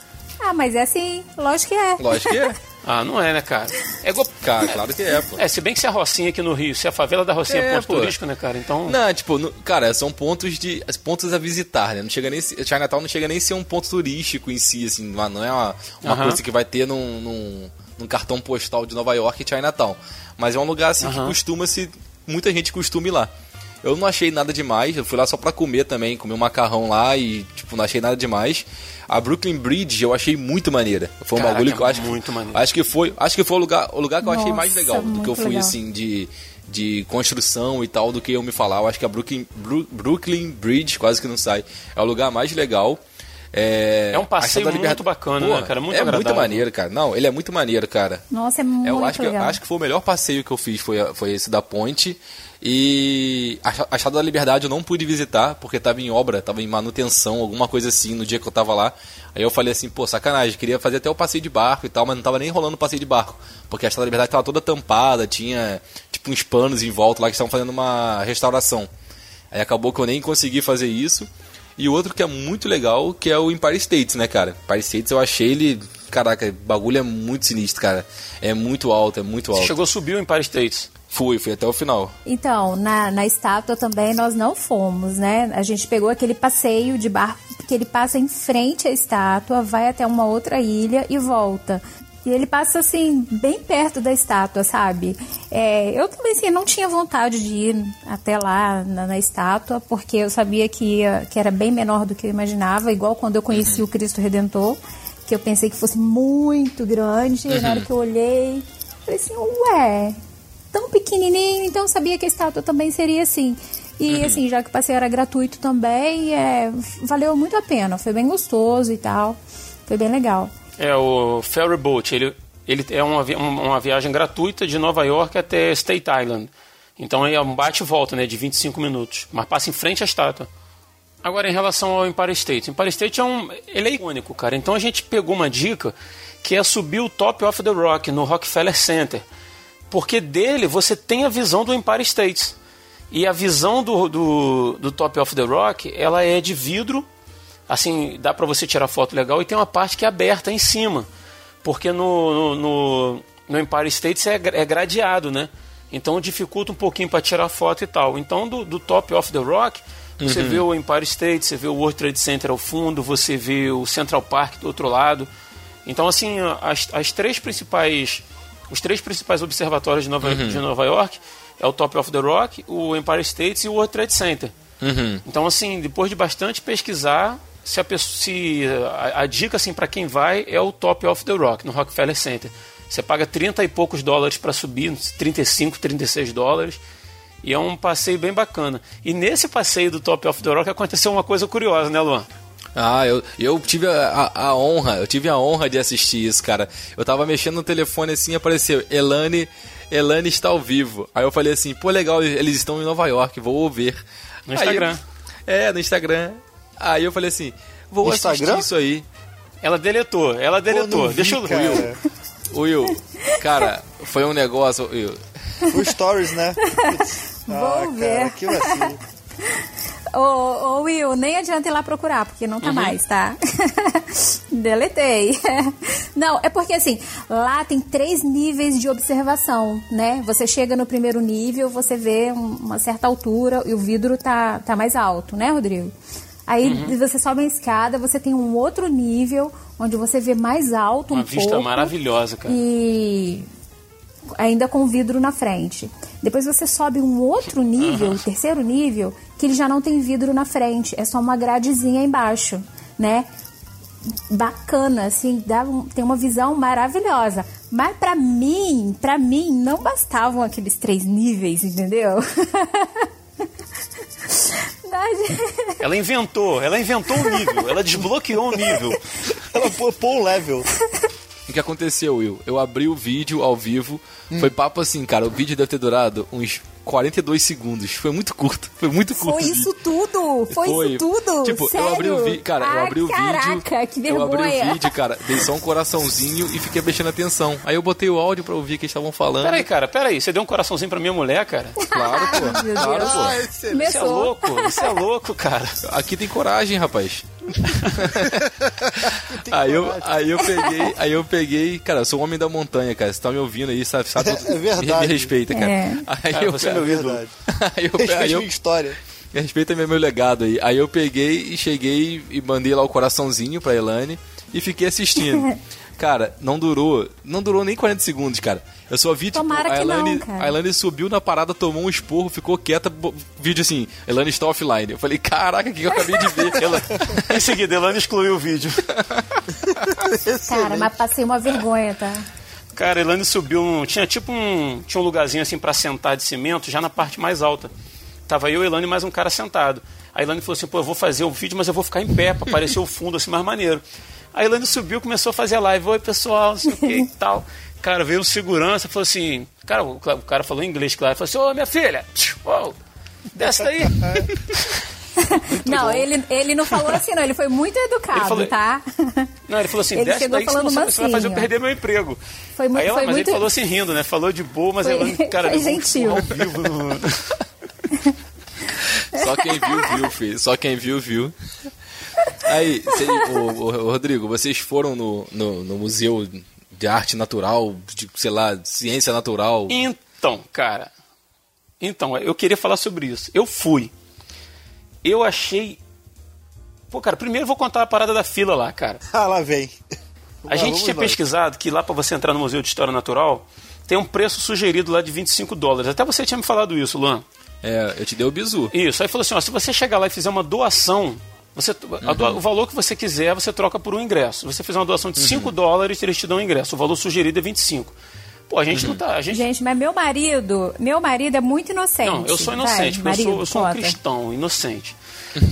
Ah, mas é assim, lógico que é. Lógico que é. Ah, não é, né, cara? É igual... Cara, claro que é, pô. É, se bem que se a Rocinha aqui no Rio, se a favela da Rocinha é, É, ponto pô. turístico, né, cara? Então. Não, tipo, no- cara, são pontos de pontos a visitar, né? Não chega nem se- Chinatown não chega nem a ser um ponto turístico em si, assim, não não é uma, uma Aham. coisa que vai ter num, num, num cartão postal de Nova York e Chinatown. Mas é um lugar assim que Aham. costuma se muita gente costuma ir lá. Eu não achei nada demais, eu fui lá só pra comer também, comer um macarrão lá e, tipo, não achei nada demais. A Brooklyn Bridge eu achei muito maneira. Foi um Caraca, bagulho que eu acho que- muito maneiro. Acho que foi, acho que foi o lugar, o lugar que eu achei mais Nossa, legal do que eu fui legal. assim de de construção e tal do que eu me falar. Eu acho que a Brooklyn, Bru- Brooklyn Bridge, quase que não sai, é o lugar mais legal. É, É um passeio muito Liberdade- bacana, Porra, né, cara? Muito é muito agradável. maneiro, cara. Não, ele é muito maneiro, cara. Nossa, é muito Eu acho que, legal. acho que foi o melhor passeio que eu fiz, foi, foi esse da ponte. E a a Estátua da Liberdade eu não pude visitar, porque tava em obra, tava em manutenção, alguma coisa assim, no dia que eu tava lá. Aí eu falei assim, pô, sacanagem, queria fazer até o passeio de barco e tal, mas não tava nem rolando o passeio de barco. Porque a Estátua da Liberdade tava toda tampada, tinha tipo uns panos em volta lá que estavam fazendo uma restauração. Aí acabou que eu nem consegui fazer isso. E o outro que é muito legal, que é o Empire States, né, cara? Empire States eu achei ele. Caraca, o bagulho é muito sinistro, cara. É muito alto, é muito Você alto. chegou a subir o Empire State. Fui, fui até o final. Então, na, na estátua também nós não fomos, né? A gente pegou aquele passeio de barco que ele passa em frente à estátua, vai até uma outra ilha e volta. E ele passa assim, bem perto da estátua, sabe? É, eu também assim, não tinha vontade de ir até lá na, na estátua, porque eu sabia que, ia- que era bem menor do que eu imaginava, igual quando eu conheci o Cristo Redentor, que eu pensei que fosse muito grande, e na hora que eu olhei, falei assim, ué, tão pequenininho, então eu sabia que a estátua também seria assim. E assim, já que o passeio era gratuito também, é, valeu muito a pena, foi bem gostoso e tal, foi bem legal. É o Ferry Boat. Ele, ele é uma, um- uma viagem gratuita de Nova York até State Island. Então é um bate e volta, né, de 25 minutos. Mas passa em frente à estátua. Agora, em relação ao Empire State. Empire State é um. Ele é icônico, cara. Então a gente pegou uma dica que é subir o Top of the Rock no Rockefeller Center. Porque dele você tem a visão do Empire State. E a visão do, do, do Top of the Rock, ela é de vidro. Assim, dá pra você tirar foto legal. E tem uma parte que é aberta em cima. Porque no, no, no, Empire State é, é gradeado, né? Então dificulta um pouquinho para tirar foto e tal. Então do, do Top of the Rock, você vê o Empire State, você vê o World Trade Center ao fundo, você vê o Central Park do outro lado. Então assim, as, as três principais os três principais observatórios de Nova, de Nova York é o Top of the Rock, o Empire State e o World Trade Center. Então assim, depois de bastante pesquisar, se a, pessoa, se a, a dica assim para quem vai é o Top of the Rock no Rockefeller Center. Você paga 30 e poucos dólares para subir, 35, 36 dólares. E é um passeio bem bacana. E nesse passeio do Top of the Rock aconteceu uma coisa curiosa, né, Luan? Ah, eu, eu tive a, a- a honra, eu tive a honra de assistir isso, cara. Eu tava mexendo no telefone assim e apareceu, Elane, Elane está ao vivo. Aí eu falei assim, pô, legal, eles estão em Nova York, vou ver. No Aí- Instagram. é, no Instagram. Aí eu falei assim, vou Instagram? assistir isso aí. Ela deletou, ela deletou. não vi, Deixa eu cara. Will, cara, foi um negócio, Will. O Stories, né? Putz. Vou ah, ver. Cara, que vacilo. Ô, ô Will, nem adianta ir lá procurar, porque não tá mais, tá? Deletei. Não, é porque assim, lá tem três níveis de observação, né? Você chega no primeiro nível, você vê um- uma certa altura e o vidro tá, tá mais alto, né, Rodrigo? Aí você sobe a escada, você tem um outro nível onde você vê mais alto Uma um vista pouco. maravilhosa, cara. E ainda com vidro na frente. Depois você sobe um outro nível, o terceiro nível, que ele já não tem vidro na frente, é só uma gradezinha embaixo, né? Bacana, assim, dá um- tem uma visão maravilhosa. Mas pra mim, pra mim, não bastavam aqueles três níveis, entendeu? Verdade. Ela inventou, ela inventou um nível, ela desbloqueou um nível. Ela pô um level. O que aconteceu, Will? Eu abri o vídeo ao vivo, foi papo assim, cara, o vídeo deve ter durado uns 42 segundos. Foi muito curto, foi muito curto. Foi isso tudo? Foi, isso tudo? Tipo, Sério? eu abri o vídeo, cara, eu Ah, abri o caraca, vídeo. que eu abri vergonha. o vídeo, cara, dei só um coraçãozinho e fiquei prestando atenção. Aí eu botei o áudio pra ouvir o que eles estavam falando. Peraí, cara, peraí. Você deu um coraçãozinho pra minha mulher, cara? Claro, pô. Claro, pô. Isso é louco, isso é louco, cara. Aqui tem coragem, rapaz. aí, eu, aí eu peguei, aí eu peguei, cara, eu sou um homem da montanha, cara. Você tá me ouvindo aí, sabe? sabe É verdade. Me respeita, cara. É. Aí Cara, eu, você é meu ídolo. Verdade. aí eu, Respeite aí eu, minha história. Respeita meu, meu legado aí. Aí eu peguei e cheguei e mandei lá o coraçãozinho pra Elane e fiquei assistindo. Cara, não durou. Não durou nem 40 segundos, cara. Eu só vi, tipo, Tomara a que não, Elane, cara. a Elane subiu na parada, tomou um esporro, ficou quieta, vídeo assim, Elane está offline. Eu falei, caraca, o que eu acabei de ver? Ela, em seguida, Elane excluiu o vídeo. Cara, mas passei uma vergonha, tá? Cara, Elane subiu um. Tinha tipo um. Tinha um lugarzinho assim pra sentar de cimento, já na parte mais alta. Tava eu, Elane mais um cara sentado. A Elane falou assim: pô, eu vou fazer o vídeo, mas eu vou ficar em pé pra aparecer o fundo assim mais maneiro. A Elane subiu, começou a fazer a live. Oi, pessoal, não sei o que e tal. Cara, veio um segurança, falou assim. Cara, o, o cara falou em inglês, claro. Falou assim: Ô, minha filha, desce daí. não, ele, ele não falou assim, não. Ele foi muito educado, Ele falou- tá? Não, ele falou assim, Ele desce chegou daí, falando você, você vai fazer eu perder meu emprego. Foi muito- Aí ela, foi mas muito- ele falou assim rindo, né? Falou de boa, mas Foi- ela, cara, foi um gentil. ao vivo no... Só quem viu, viu, filho. Só quem viu, viu. Aí, cê- ô, ô, Rodrigo, vocês foram no, no, no Museu de Arte Natural, de, sei lá, Ciência Natural. Então, cara. Então, eu queria falar sobre isso. Eu fui. Eu achei. Pô, cara, primeiro eu vou contar a parada da fila lá, cara. Ah, lá vem. A gente tinha lá. pesquisado que lá pra você entrar no Museu de História Natural tem um preço sugerido lá de 25 dólares. Até você tinha me falado isso, Luan. É, eu te dei o bizu. Isso, aí falou assim: ó, se você chegar lá e fizer uma doação, você, a doa- o valor que você quiser, você troca por um ingresso. Se você fizer uma doação de 5 dólares, eles te dão um ingresso. O valor sugerido é 25. Pô, a gente não tá. A gente, Gente, mas meu marido, meu marido é muito inocente. não, eu sou Vai, inocente, porque eu sou, marido, eu sou um cristão, inocente.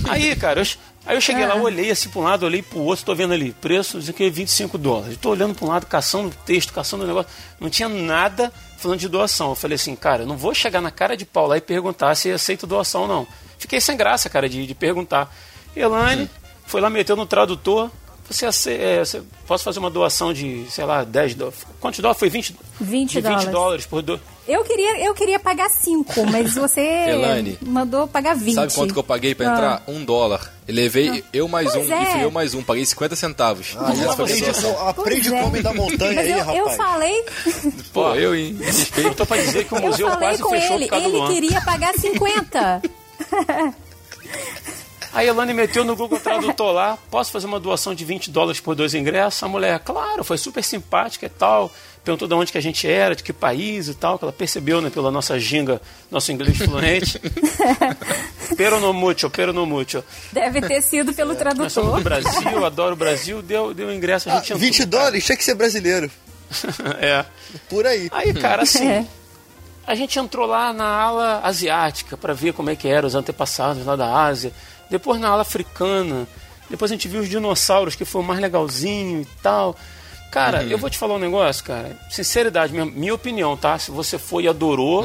Aí, cara, eu, aí eu cheguei Ah. lá, olhei assim pra um lado, olhei pro outro, tô vendo ali, preço, aqui é 25 dólares. Tô olhando pra um lado, caçando texto, caçando o negócio. Não tinha nada falando de doação. Eu falei assim, cara, eu não vou chegar na cara de pau lá e perguntar se aceito doação ou não. Fiquei sem graça, cara, de, de perguntar. Elaine foi lá, meteu no tradutor. Você, é, você posso fazer uma doação de, sei lá, 10 dólares. Quantos dólares? Foi 20, 20 de 20 dólares. dólares por do... Eu queria, eu queria pagar 5, mas você Elaine, mandou pagar 20. Sabe quanto que eu paguei pra Ah. entrar? Um dólar. Eu levei eu mais Pois um é. e fui eu mais um. Paguei 50 centavos. Ah, Essa foi a aprende, aprende é. o homem da montanha Mas aí, eu, rapaz. eu falei, Pô, eu, hein? Respeito. Eu tô pra dizer que o eu museu falei quase com fechou ele, por causa do ele queria pagar 50. A Elane meteu no Google Tradutor lá, posso fazer uma doação de 20 dólares por dois ingressos? A mulher, claro, foi super simpática e tal. Perguntou de onde que a gente era, de que país e tal, que ela percebeu, né, pela nossa ginga, nosso inglês fluente. pero no mucho, pero no mucho. Deve ter sido pelo Nós somos do tradutor. Brasil, adoro o Brasil, deu, deu ingresso, a Ah, gente entrou, 20 dólares? Tinha que ser brasileiro. É. Por aí. Aí, cara, assim, É. a gente entrou lá na ala asiática para ver como é que eram os antepassados lá da Ásia. Depois na ala africana. Depois a gente viu os dinossauros, que foi o mais legalzinho e tal. Cara, eu vou te falar um negócio, cara. Sinceridade, minha, minha opinião, tá? Se você foi e adorou,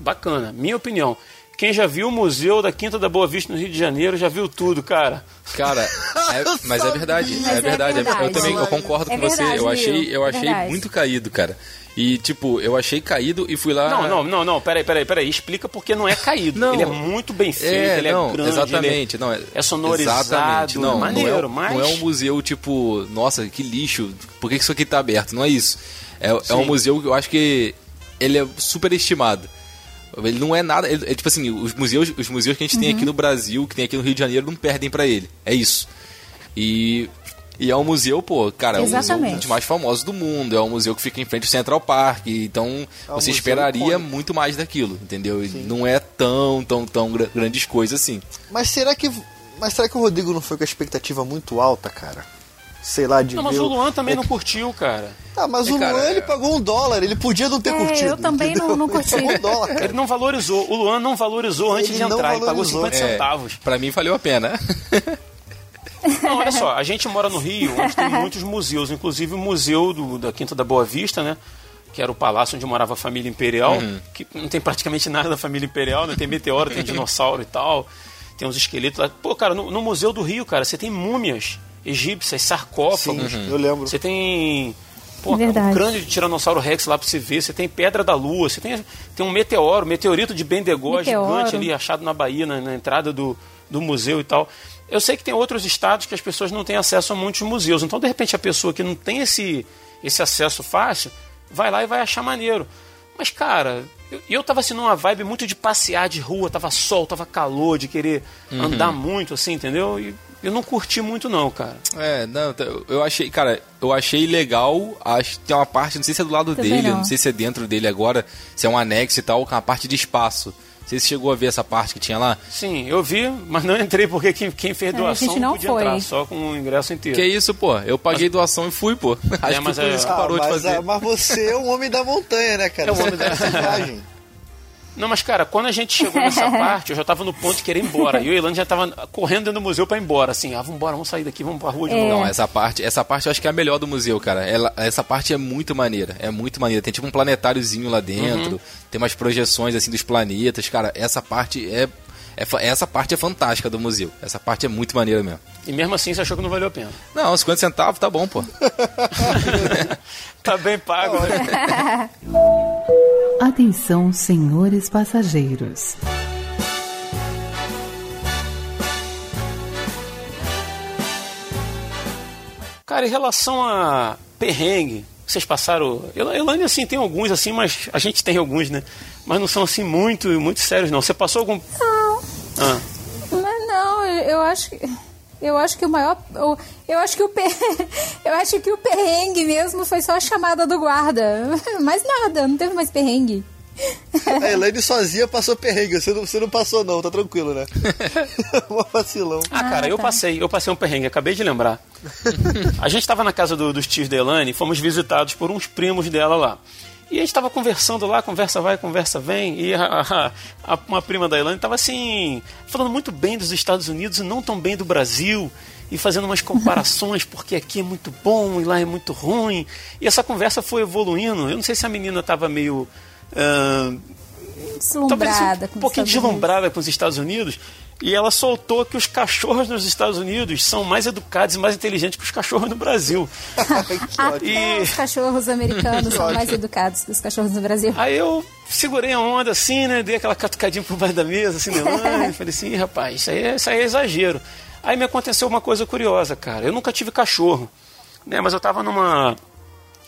bacana. Minha opinião. Quem já viu o museu da Quinta da Boa Vista no Rio de Janeiro já viu tudo, cara. Cara, é- mas é verdade, Mas é é verdade. Eu verdade. também eu concordo É com você. verdade, Eu achei, eu É achei verdade. muito caído, cara. E tipo, eu achei caído e fui lá. Não, não, não, não, peraí, peraí, peraí. Explica porque não é caído. Não. ele é muito bem feito, É, ele não, é grande, exatamente, ele é, não, é, é sonorizado, exatamente, não, é maneiro, não é, mas... não é um museu tipo, nossa, que lixo, por que isso aqui tá aberto? Não é isso. É, é um museu que eu acho que ele é super estimado. Ele não é nada, ele- é tipo assim, os museus, os museus que a gente tem Uhum. aqui no Brasil, que tem aqui no Rio de Janeiro, não perdem pra ele. É isso. E e é um museu, pô, cara, é um dos mais famosos do mundo. É um museu que fica em frente ao Central Park. Então um você esperaria icônico. muito mais daquilo, entendeu? E Não é tão, tão, tão gra- grandes coisas assim. Mas será que. Mas será que o Rodrigo não foi com a expectativa muito alta, cara? Sei lá, de Não, mas ver o Luan também é não curtiu, cara. Ah, mas É, o cara, Luan ele é- pagou um dólar, ele podia não ter É, curtido. eu também entendeu? não- não Ele curti. pagou um dólar, cara. Ele não valorizou. O Luan não valorizou antes Ele de entrar. Ele pagou valorizou. 50 É, centavos. pra mim valeu a pena. Não, olha só. A gente mora no Rio, onde tem muitos museus. Inclusive o museu do- da Quinta da Boa Vista, né? Que era o palácio onde morava a família imperial. Que não tem praticamente nada da família imperial, né? Tem meteoro, tem dinossauro e tal. Tem uns esqueletos lá. Pô, cara, no, no Museu do Rio, cara, você tem múmias egípcias, sarcófagos. Sim, eu lembro. Você tem pô, Verdade. um crânio de Tiranossauro Rex lá pra você ver. Você tem Pedra da Lua. Você tem, tem um meteoro, meteorito de Bendegó Meteoro. gigante ali achado na Bahia, na, na entrada do, do museu e tal. Eu sei que tem outros estados que as pessoas não têm acesso a muitos museus. Então, de repente, a pessoa que não tem esse, esse acesso fácil vai lá e vai achar maneiro. Mas, cara, eu, eu tava assim numa vibe muito de passear de rua, tava sol, tava calor, de querer andar muito, assim, entendeu? E Eu não curti muito não, cara. É, não, eu achei, cara, eu achei legal. Acho que tem uma parte, não sei se é do lado Também dele, não. não sei se é dentro dele agora, se é um anexo e tal, com a parte de espaço. Sei se chegou a ver essa parte que tinha lá. Sim, eu vi, mas não entrei porque quem, quem fez É, a doação gente não podia foi. entrar, só com o ingresso inteiro. Que isso, pô? Eu paguei doação e fui, pô. Acho É, mas que por é- isso que Ah, parou de mas, fazer. ah, mas você é um homem da montanha, né, cara? É um Você homem da- viagem. Não, mas cara, quando a gente chegou nessa parte, eu já tava no ponto de querer ir embora. E o Elan já tava correndo dentro do museu pra ir embora, assim, ah, vamos embora, vamos sair daqui, vamos pra rua de novo. Não, essa parte, essa parte eu acho que é a melhor do museu, cara. Ela- essa parte é muito maneira, é muito maneira. Tem tipo um planetáriozinho lá dentro, tem umas projeções assim dos planetas, cara. Essa parte é, é essa parte é fantástica do museu. Essa parte é muito maneira mesmo. E mesmo assim você achou que não valeu a pena. Não, 50 centavos tá bom, pô. Tá bem pago, né? Atenção, senhores passageiros. Cara, em relação a perrengue, vocês passaram. El- Elane, assim, tem alguns, assim, mas a gente tem alguns, né? Mas não são, assim, muito, muito sérios, não. Você passou algum. Não. Ah, Mas não, eu acho que. Eu acho que o maior. Eu, eu acho que o per, eu acho que o perrengue mesmo foi só a chamada do guarda. Mais nada, não teve mais perrengue. A Elaine sozinha passou perrengue. Você não, você não passou, não, tá tranquilo, né? Uma vacilão. Ah, cara, eu tá. passei, eu passei um perrengue, acabei de lembrar. a gente estava na casa do- dos tios da Elane e fomos visitados por uns primos dela lá. E a gente estava conversando lá, conversa vai, conversa vem, e a, a- a- uma prima da Elane estava assim, falando muito bem dos Estados Unidos e não tão bem do Brasil, e fazendo umas comparações, porque aqui é muito bom e lá é muito ruim. E essa conversa foi evoluindo. Eu não sei se a menina estava meio. talvez Deslumbrada um pouquinho deslumbrada com os Estados Unidos. E ela soltou que os cachorros nos Estados Unidos são mais educados e mais inteligentes que os cachorros no Brasil. Até E- os cachorros americanos são mais educados que os cachorros no Brasil. Aí eu segurei a onda assim, né? Dei aquela catucadinha por baixo da mesa, assim, Nelane. Falei assim, "Ih, rapaz, isso aí, é, isso aí é exagero. Aí me aconteceu uma coisa curiosa, cara. Eu nunca tive cachorro, né? Mas eu tava numa,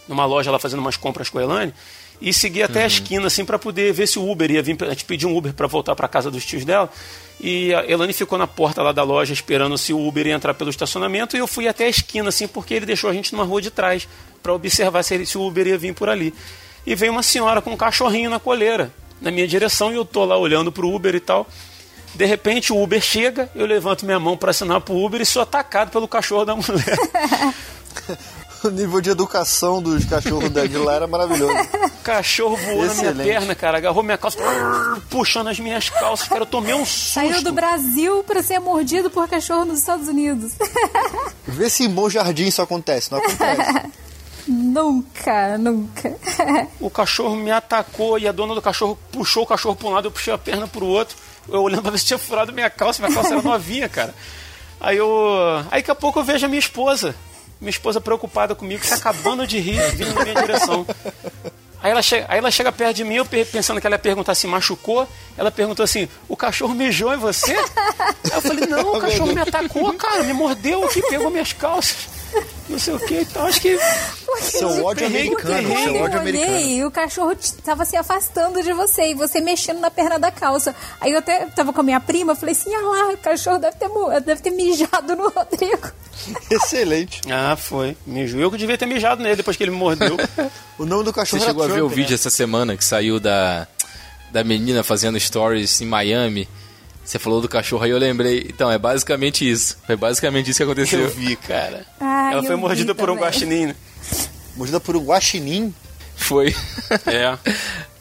numa loja lá fazendo umas compras com a Elane e segui até a esquina, assim, para poder ver se o Uber ia vir. A gente pediu um Uber para voltar para casa dos tios dela. E a Elane ficou na porta lá da loja esperando se o Uber ia entrar pelo estacionamento. E eu fui até a esquina, assim, porque ele deixou a gente numa rua de trás para observar se, ele- se o Uber ia vir por ali. E veio uma senhora com um cachorrinho na coleira, na minha direção, e eu tô lá olhando pro Uber e tal. De repente o Uber chega, eu levanto minha mão para assinar pro Uber e sou atacado pelo cachorro da mulher. O nível de educação dos cachorros da de lá era maravilhoso. cachorro voou na minha Excelente. perna, cara, agarrou minha calça, puxando as minhas calças, cara, eu tomei um susto. Saiu do Brasil para ser mordido por cachorro nos Estados Unidos. Vê se em Bom Jardim isso acontece. Não acontece. nunca, nunca. O cachorro me atacou e a dona do cachorro puxou o cachorro para um lado, eu puxei a perna pro outro. Eu olhando pra ver se tinha furado minha calça, minha calça era novinha, cara. Aí eu. Aí daqui a pouco eu vejo a minha esposa. Minha esposa preocupada comigo, se acabando de rir, vindo na minha direção. Aí ela, chega, aí ela chega perto de mim, eu pe- pensando que ela ia perguntar se machucou. Ela perguntou assim: o cachorro mijou em você? Aí eu falei: não, o cachorro me atacou, cara, me mordeu aqui, pegou minhas calças. Não sei o que, então acho que. Seu ódio Perrengue, americano. Seu eu ódio americano. olhei e o cachorro tava se afastando de você e você mexendo na perna da calça. Aí eu até tava com a minha prima, falei assim: ah lá, o cachorro deve ter, deve ter mijado no Rodrigo. Excelente. Ah, foi. Mijou. Eu que devia ter mijado nele depois que ele me mordeu. O nome do Você cachorro chegou a era ver o Trump, vídeo né? essa semana que saiu da, da menina fazendo stories em Miami? Você falou do cachorro aí, eu lembrei. Então, é basicamente isso. Foi basicamente isso que aconteceu. Eu vi, cara. Ai, Ela foi mordida por um guaxinim. né? Mordida por um guaxinim. Foi. É.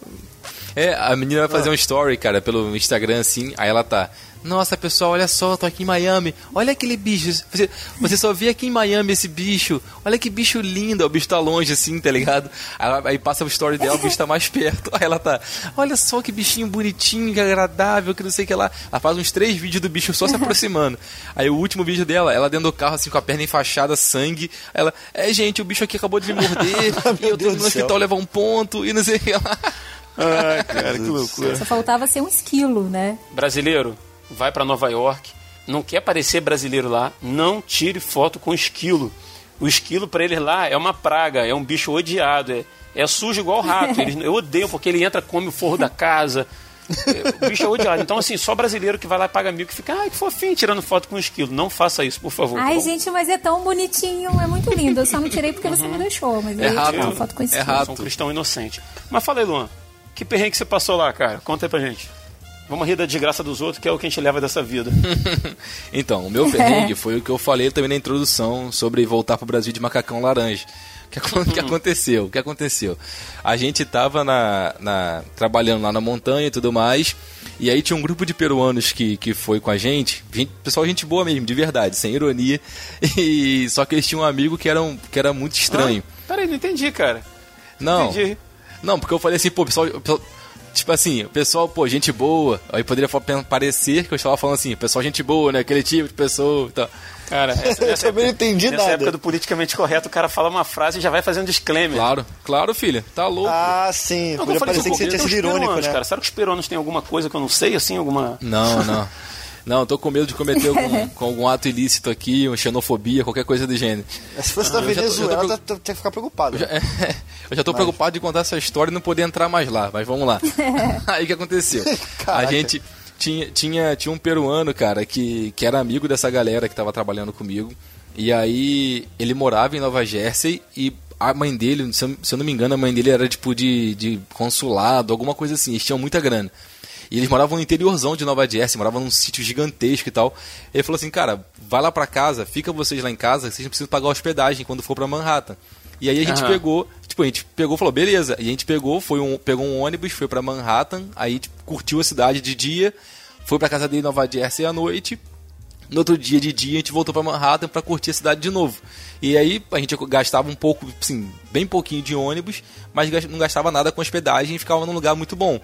É, a menina vai fazer um story, cara, pelo Instagram assim, aí ela tá. Nossa, pessoal, olha só, tô aqui em Miami. Olha aquele bicho. Você, você só vê aqui em Miami esse bicho. Olha que bicho lindo. O bicho tá longe assim, tá ligado? Aí, passa o story dela, o bicho tá mais perto. Aí ela tá. Olha só que bichinho bonitinho, que agradável, que não sei o que lá. Ela faz uns três vídeos do bicho só se aproximando. Aí o último vídeo dela, ela dentro do carro, assim, com a perna enfaixada, sangue. Aí Ela, é, gente, o bicho aqui acabou de me morder. e eu tô no hospital levar um ponto e não sei o que lá. Ai, cara, que loucura. Só faltava ser um esquilo, né? Brasileiro, vai pra Nova York. Não quer parecer brasileiro lá, não tire foto com esquilo. O esquilo pra eles lá é uma praga, é um bicho odiado, é, é sujo igual rato. Eles, eu odeio porque ele entra, come o forro da casa. O bicho é odiado. Então, assim, só brasileiro que vai lá e paga mil que fica, ai, que fofinho, tirando foto com um esquilo. Não faça isso, por favor. tá Ai, bom? gente, mas é tão bonitinho, é muito lindo. Eu só não tirei porque você não deixou, mas É eu ia rato. tirar uma foto com esse É filho. rato. Sou um cristão inocente. Mas fala aí, Luan, que perrengue que você passou lá, cara? Conta aí pra gente. Vamos rir da desgraça dos outros, que é o que a gente leva dessa vida. Então, o meu perrengue foi o que eu falei também na introdução sobre voltar pro Brasil de macacão laranja. O que, que aconteceu? O que aconteceu? A gente tava na, na- trabalhando lá na montanha e tudo mais, e aí tinha um grupo de peruanos que, que foi com a gente, gente, pessoal, gente boa mesmo, de verdade, sem ironia, e só que eles tinham um amigo que era, um, que era muito estranho. Ah, peraí, não entendi, cara. Não, Entendi. não, porque eu falei assim, pô, pessoal, pessoal- tipo assim, o pessoal, pô, gente boa. Aí poderia parecer que eu estava falando assim, pessoal, gente boa, né? Aquele tipo de pessoa e tal. Cara, essa, Eu nessa também não época- entendi nessa nada. época do politicamente correto, o cara fala uma frase e já vai fazendo disclaimer. Claro, claro, filha, tá louco. Ah, sim. Não, Podia eu falei parecer que assim, você tinha sido os irônico, né? cara. Será que os peruanos têm alguma coisa que eu não sei, assim, alguma... Não, não. Não, tô com medo de cometer algum, com algum ato ilícito aqui, uma xenofobia, qualquer coisa do gênero. Se fosse da eu já tô- Venezuela, eu tô- que ficar preocupado. Eu já, eu já tô preocupado de contar essa história e não poder entrar mais lá, mas vamos lá. Aí o que aconteceu? A gente tinha, tinha, tinha um peruano, cara, que, que era amigo dessa galera que tava trabalhando comigo. E aí ele morava em Nova Jersey e a mãe dele, se eu, se eu não me engano, a mãe dele era tipo de, de consulado, alguma coisa assim. Eles tinham muita grana. E eles moravam no interiorzão de Nova Jersey, moravam num sítio gigantesco e tal. Ele falou assim, cara, vai lá pra casa, fica vocês lá em casa, vocês não precisam pagar hospedagem quando for pra Manhattan. E aí a gente Aham. pegou, tipo, a gente pegou e falou, beleza. E a gente pegou, foi um, pegou um ônibus, foi pra Manhattan, aí tipo, curtiu a cidade de dia, foi pra casa dele em Nova Jersey à noite. No outro dia de dia a gente voltou pra Manhattan pra curtir a cidade de novo. E aí a gente gastava um pouco, assim, bem pouquinho de ônibus, mas não gastava nada com hospedagem e ficava num lugar muito bom.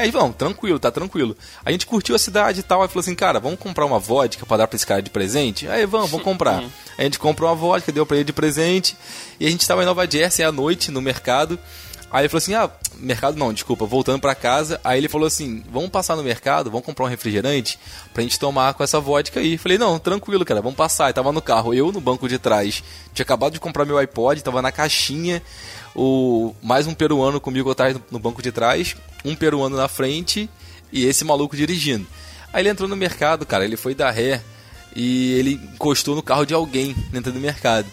E aí, vamos, tranquilo, tá tranquilo. A gente curtiu a cidade e tal, aí falou assim, cara, vamos comprar uma vodka pra dar pra esse cara de presente? Aí, vamos, vamos comprar. a gente comprou uma vodka, deu pra ele de presente, e a gente tava em Nova Jersey à noite, no mercado. Aí ele falou assim, ah, mercado não, desculpa, voltando pra casa. Aí ele falou assim, vamos passar no mercado, vamos comprar um refrigerante pra gente tomar com essa vodka aí. Falei, não, tranquilo, cara, vamos passar. E tava no carro, eu no banco de trás. Tinha acabado de comprar meu iPod, tava na caixinha. O, mais um peruano comigo atrás no, banco de trás, um peruano na frente e esse maluco dirigindo. Aí ele entrou no mercado, cara, ele foi dar ré e ele encostou no carro de alguém dentro do mercado.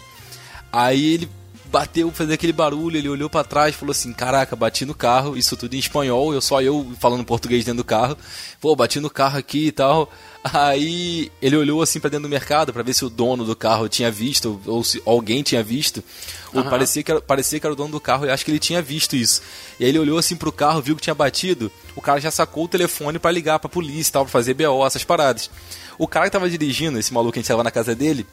Aí ele bateu, fez aquele barulho, ele olhou pra trás, falou assim: "Caraca, bati no carro". Isso tudo em espanhol, eu só eu falando português dentro do carro. Pô, bati no carro aqui e tal. Aí ele olhou assim pra dentro do mercado pra ver se o dono do carro tinha visto ou se alguém tinha visto. Ou parecia que era, parecia que era o dono do carro e acho que ele tinha visto isso. E aí ele olhou assim pro carro, viu que tinha batido. O cara já sacou o telefone pra ligar pra polícia e tal, pra fazer BO, essas paradas. O cara que tava dirigindo, esse maluco que a gente tava na casa dele,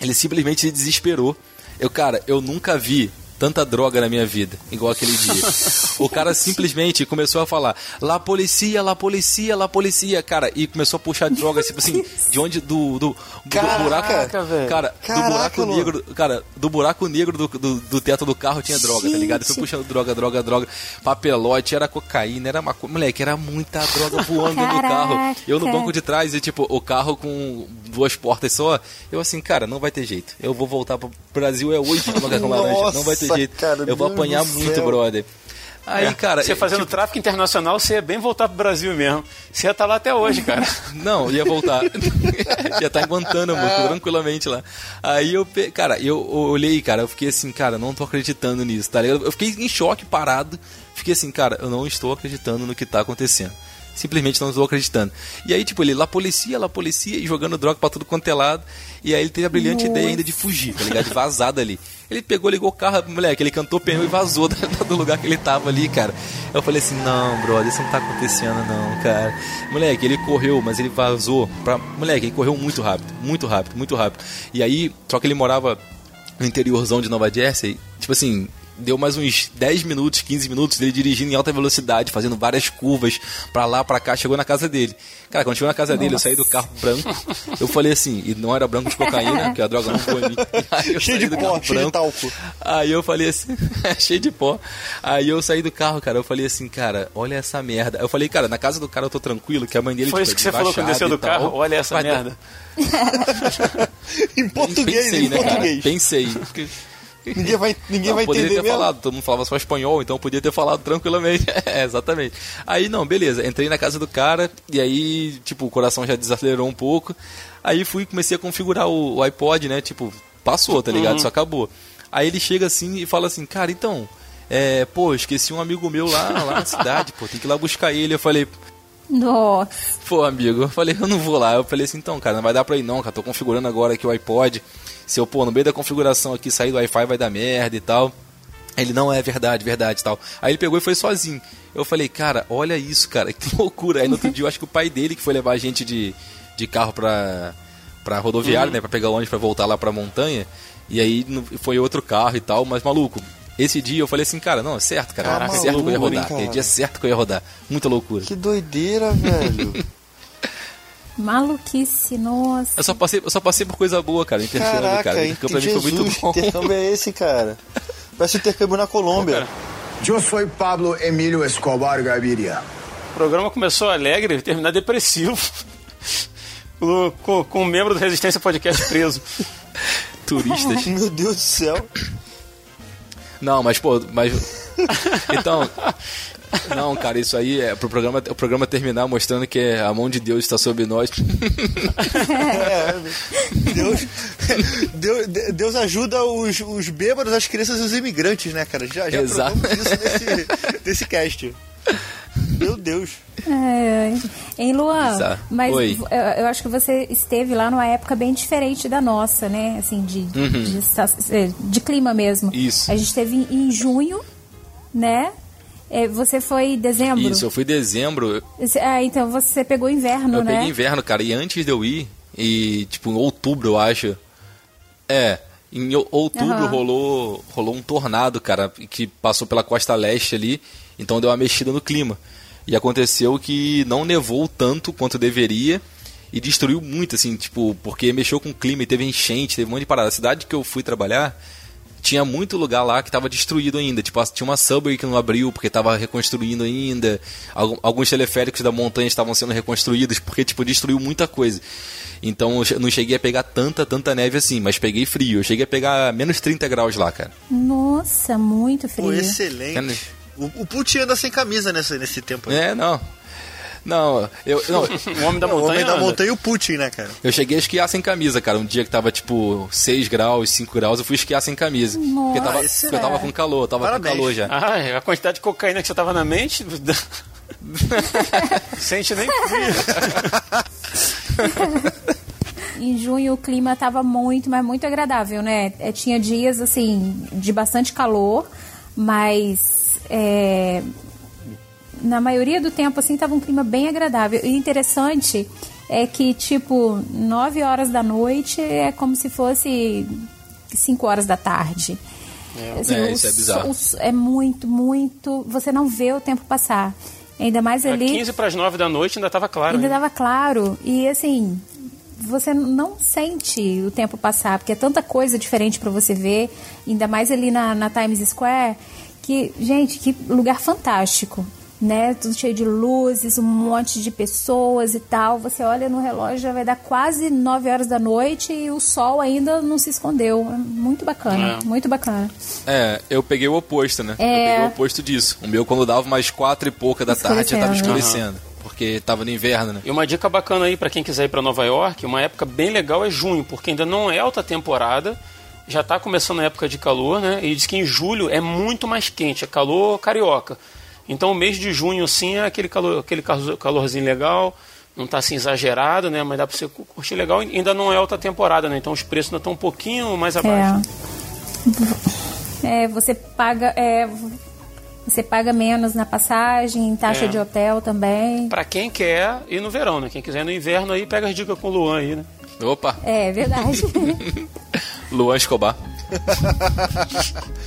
ele simplesmente se desesperou. Eu, cara, eu nunca vi tanta droga na minha vida, igual aquele dia. o cara simplesmente começou a falar: lá policia, lá policia, lá policia, cara, e começou a puxar droga, tipo assim, de onde do do, do Caraca, buraco, cara, do Caraca, buraco Luan. negro, cara, do buraco negro do, do, do teto do carro tinha droga, tá ligado? Foi Gente. puxando droga, droga, droga, papelote, era cocaína, era maconha, moleque, era muita droga voando do carro. Eu no banco de trás e tipo, o carro com duas portas só, eu assim, cara, não vai ter jeito. Eu vou voltar pro Brasil é hoje não vai ter Nossa, jeito. cara, eu vou apanhar muito, céu. brother. Aí, cara, Você fazendo tipo, tráfico internacional, você ia bem voltar pro Brasil mesmo. Você ia estar lá até hoje, cara. Não, ia voltar. ia estar em Guantánamo, tranquilamente lá. Aí eu, pe- cara, eu, olhei, cara, eu fiquei assim, cara, não tô acreditando nisso, tá ligado? Eu fiquei em choque, parado. Fiquei assim, cara, eu não estou acreditando no que tá acontecendo. Simplesmente não estou acreditando. E aí, tipo, ele lá policia, lá policia, e jogando droga pra tudo quanto é lado. E aí ele teve a brilhante ideia ainda de fugir, tá ligado? De vazar dali. Ele pegou, ligou o carro, moleque, ele cantou pneu e vazou do lugar que ele tava ali, cara. Eu falei assim, não, brother, isso não tá acontecendo não, cara. Moleque, ele correu, mas ele vazou pra... Moleque, ele correu muito rápido, muito rápido, muito rápido. E aí, só que ele morava no interiorzão de Nova Jersey, tipo assim, deu mais uns 10 minutos, 15 minutos dele dirigindo em alta velocidade, fazendo várias curvas pra lá, pra cá, chegou na casa dele. Cara, quando chegou na casa dele, eu saí do carro branco, eu falei assim, e não era branco de cocaína, que a droga não foi mim. Cheio de pó, cheio de branco. talco. Aí eu falei assim, cheio de pó. Aí eu saí do carro, cara, eu falei assim, cara, olha essa merda. Eu falei, cara, na casa do cara eu tô tranquilo, que a mãe dele Foi tipo, isso que é você falou quando desceu do tal. carro? Olha essa merda. Em português, Pensei, em né, cara? português. Pensei. Ninguém vai, ninguém vai poderia entender ter mesmo. falado, todo mundo falava só espanhol, então eu podia ter falado tranquilamente. É, exatamente. Aí, não, beleza, entrei na casa do cara, e aí, tipo, o coração já desacelerou um pouco. Aí fui, comecei a configurar o, o iPod, né? Tipo, passou, tá ligado? Isso acabou. Aí ele chega assim e fala assim, cara, então, é, pô, esqueci um amigo meu lá, lá na cidade, pô, tem que ir lá buscar ele. Eu falei, Nossa. Pô, amigo, eu falei, eu não vou lá. Eu falei assim, então, cara, não vai dar pra ir não, cara. Tô configurando agora aqui o iPod. Se eu, pô, no meio da configuração aqui sair do Wi-Fi vai dar merda e tal. Ele, não, é verdade, verdade e tal. Aí ele pegou e foi sozinho. Eu falei, cara, olha isso, cara, que loucura. Aí no outro dia eu acho que o pai dele que foi levar a gente de, de carro pra, pra rodoviária, né, pra pegar o ônibus pra voltar lá pra montanha. E aí foi outro carro e tal, mas maluco. Esse dia eu falei assim, cara, não, é certo, cara. Caraca, é certo que eu ia rodar. Aquele cara? dia é certo que eu ia rodar. Muita loucura. Que doideira, velho. Maluquice, nossa. Eu só passei, eu só passei por coisa boa, cara. Intercâmbio, Caraca, cara. Intercâmbio pra mim foi muito bom. que intercâmbio é esse, cara? Parece intercâmbio na Colômbia. Yo soy Pablo Emilio Escobar Gaviria. O programa começou alegre e terminar depressivo. com, com, com um membro do Resistência Podcast preso. Turistas. Meu Deus do céu. Não, mas, pô, mas. Então. Não, cara, isso aí é pro programa, o programa terminar mostrando que é a mão de Deus está sobre nós. Deus, Deus, Deus ajuda os, os bêbados, as crianças e os imigrantes, né, cara? Já, já Exato. isso nesse, nesse cast. Meu Deus. É, em Luan, Exato. mas Oi. eu, eu acho que você esteve lá numa época bem diferente da nossa, né? Assim, de, de, esta- eh, de clima mesmo. Uhum. Isso. A gente esteve em, em junho, né? É, você foi em dezembro? Isso, eu fui em dezembro, Ah, então você pegou inverno, eu né? peguei inverno, cara, e antes de eu ir, e tipo, em outubro, eu acho. É, em outubro Aham. rolou, rolou um tornado, cara, que passou pela costa leste ali, então deu uma mexida no clima. E aconteceu que não nevou tanto quanto deveria e destruiu muito, assim, tipo, porque mexeu com o clima e teve enchente, teve um monte de parada. A cidade que eu fui trabalhar tinha muito lugar lá que estava destruído ainda. Tipo, tinha uma subway que não abriu porque estava reconstruindo ainda. Alguns teleféricos da montanha estavam sendo reconstruídos porque, tipo, destruiu muita coisa. Então eu não cheguei a pegar tanta, tanta neve assim, mas peguei frio. Eu cheguei a pegar menos 30 graus lá, cara. Nossa, muito frio. Pô, excelente. O, o Putin anda sem camisa nesse, nesse tempo aí. É, não. Não, eu, não, O homem da o montanha. homem da montanha e o Putin, né, cara? eu cheguei a esquiar sem camisa, cara. Um dia que tava tipo 6 graus, 5 graus, eu fui esquiar sem camisa. Porque eu tava, Nossa. porque eu tava com calor, eu tava Parabéns. com calor já. Ah, a quantidade de cocaína que você tava na mente. Sente nem frio. Em junho o clima estava muito, mas muito agradável, né? É, tinha dias assim de bastante calor, mas é, na maioria do tempo assim estava um clima bem agradável. E interessante é que tipo 9 horas da noite é como se fosse 5 horas da tarde. Assim, É, isso é bizarro. o é muito, muito. Você não vê o tempo passar. Ainda mais ali. 15 para as 9 da noite ainda tava claro. Ainda dava claro. E assim, você não sente o tempo passar, porque é tanta coisa diferente para você ver, ainda mais ali na, na Times Square, que, gente, que lugar fantástico. Né? Tudo cheio de luzes, um monte de pessoas e tal. Você olha no relógio, já vai dar quase 9 horas da noite e o sol ainda não se escondeu. Muito bacana, É. muito bacana. É, eu peguei o oposto, né? É. Eu peguei o oposto disso. O meu, quando dava mais quatro e pouca da tarde, já tava Escurecendo. escurecendo. Porque tava no inverno, né? E uma dica bacana aí para quem quiser ir para Nova York, uma época bem legal é junho, porque ainda não é alta temporada, já está começando a época de calor, né? E diz que em julho é muito mais quente, é calor carioca. Então o mês de junho assim é aquele calor, aquele calor- calorzinho legal, não está assim exagerado, né? Mas dá para você curtir legal. E ainda não é alta temporada, né? Então os preços ainda estão um pouquinho mais abaixo. É. É, você paga. É, você paga menos na passagem, taxa É. de hotel também. Para quem quer ir no verão, né? Quem quiser ir no inverno aí pega as dicas com o Luan aí, né? Opa, É verdade. Luan Escobar.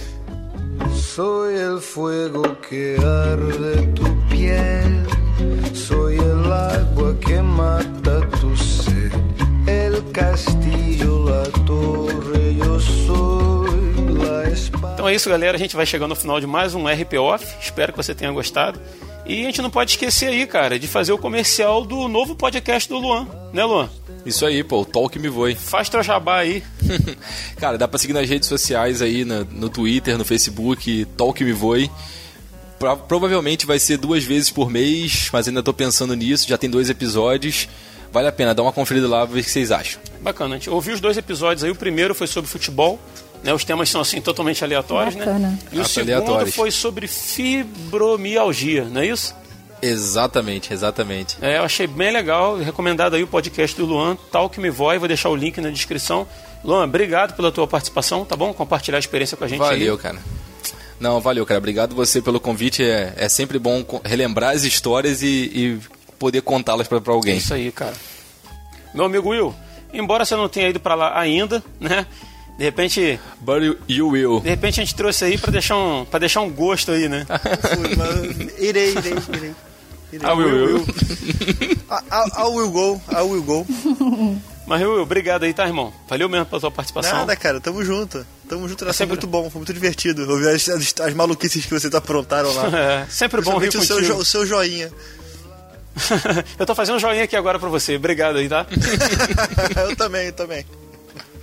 Soy el fuego que arde tu piel, soy el agua que mata tu sed, el castillo, Então é isso, galera. A gente vai chegando ao final de mais um RP Off. Espero que você tenha gostado. E a gente não pode esquecer aí, cara, de fazer o comercial do novo podcast do Luan, né, Luan? Isso aí, pô, o Talk Me Voe. Faz teu jabá aí. Cara, dá pra seguir nas redes sociais aí, no, no Twitter, no Facebook, Talk Me Voe. Pro- provavelmente vai ser duas vezes por mês, mas ainda tô pensando nisso, já tem dois episódios. Vale a pena, dá uma conferida lá, ver o que vocês acham. Bacana. A gente ouviu os dois episódios aí. O primeiro foi sobre futebol. Né, os temas são assim totalmente aleatórios, Bacana. né? E o segundo aleatórios. foi sobre fibromialgia, não é isso? Exatamente, exatamente. É, eu achei bem legal, recomendado aí o podcast do Luan, Talk Me Voy, vou deixar o link na descrição. Luan, obrigado pela tua participação, tá bom? Compartilhar a experiência com a gente Valeu, aí. cara. Não, valeu, cara. Obrigado você pelo convite. É, é sempre bom relembrar as histórias e, e poder contá-las pra, pra É alguém. isso aí, cara. Meu amigo Will, embora você não tenha ido pra lá ainda, né? De repente, But you- you will. de repente a gente trouxe aí pra deixar um, para deixar um gosto aí, né? Irei, irei, irei. irei. Ah, will, will. I, I- I will go, I will go. Mas Will, obrigado aí, tá, irmão? Valeu mesmo pela tua participação. Nada, cara, tamo junto. Tamo junto, era sempre- muito bom, foi muito divertido. Ouvir as, as, as maluquices que vocês aprontaram lá. É, sempre bom rir o seu, contigo. jo- o seu joinha. eu tô fazendo um joinha aqui agora pra você. Obrigado aí, tá? eu também, eu também.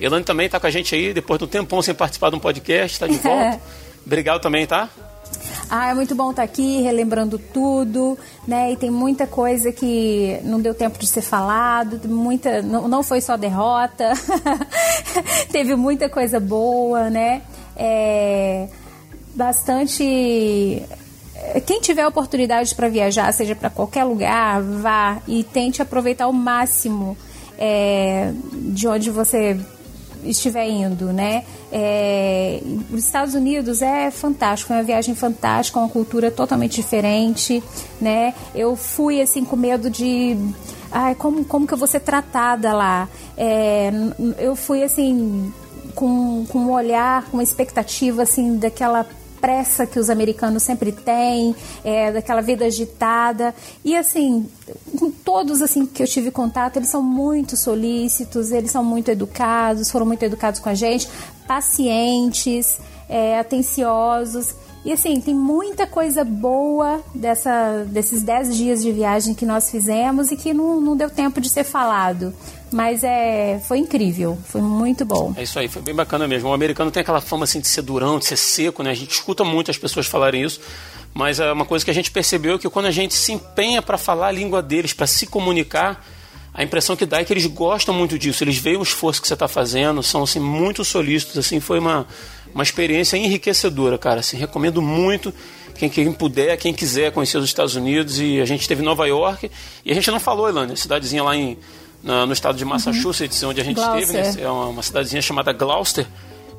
Elane também tá com a gente aí, depois de um tempão sem participar de um podcast, tá de volta. Obrigado também, tá? Ah, é muito bom estar aqui, relembrando tudo, né? E tem muita coisa que não deu tempo de ser falado, muita, não, não foi só derrota, teve muita coisa boa, né? É, bastante. Quem tiver oportunidade para viajar, seja para qualquer lugar, vá e tente aproveitar o máximo é, de onde você estiver indo, né? É, os Estados Unidos é fantástico, foi uma viagem fantástica, uma cultura totalmente diferente, né? Eu fui assim com medo de, ai, como como que eu vou ser tratada lá? É, eu fui assim com, com um olhar, com uma expectativa assim daquela pressa que os americanos sempre têm, é, daquela vida agitada. E assim, todos assim que eu tive contato, eles são muito solícitos, eles são muito educados, foram muito educados com a gente, pacientes, é, atenciosos. E assim, tem muita coisa boa dessa, desses 10 dias de viagem que nós fizemos e que não, não deu tempo de ser falado. Mas é, foi incrível, foi muito bom. É isso aí, foi bem bacana mesmo. O americano tem aquela fama assim de ser durão, de ser seco, né? A gente escuta muito as pessoas falarem isso, mas é uma coisa que a gente percebeu que quando a gente se empenha para falar a língua deles, para se comunicar, a impressão que dá é que eles gostam muito disso. Eles veem o esforço que você está fazendo, são assim muito solícitos, assim, foi uma uma experiência enriquecedora, cara. Assim, recomendo muito quem, quem puder, quem quiser conhecer os Estados Unidos. E a gente esteve em Nova York e a gente não falou, Elane, cidadezinha lá em, na- no estado de Massachusetts, onde a gente esteve, né? Gloucester. É uma, uma cidadezinha chamada Gloucester.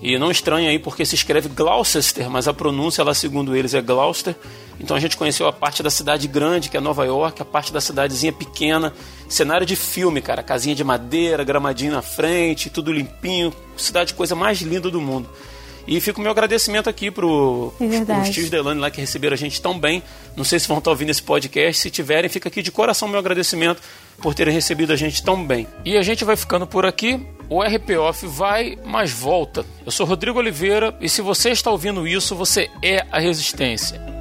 E não estranha aí porque se escreve Gloucester, mas a pronúncia lá, segundo eles, é Gloucester. Então a gente conheceu a parte da cidade grande, que é Nova York, a parte da cidadezinha pequena, cenário de filme, cara, casinha de madeira, gramadinho na frente, tudo limpinho, cidade coisa mais linda do mundo. E fica o meu agradecimento aqui pro É os tios da Elane lá que receberam a gente tão bem. Não sei se vão estar ouvindo esse podcast. Se tiverem, fica aqui de coração meu agradecimento por terem recebido a gente tão bem. E a gente vai ficando por aqui. O RP Off vai, mas volta. Eu sou Rodrigo Oliveira e se você está ouvindo isso, você é a resistência.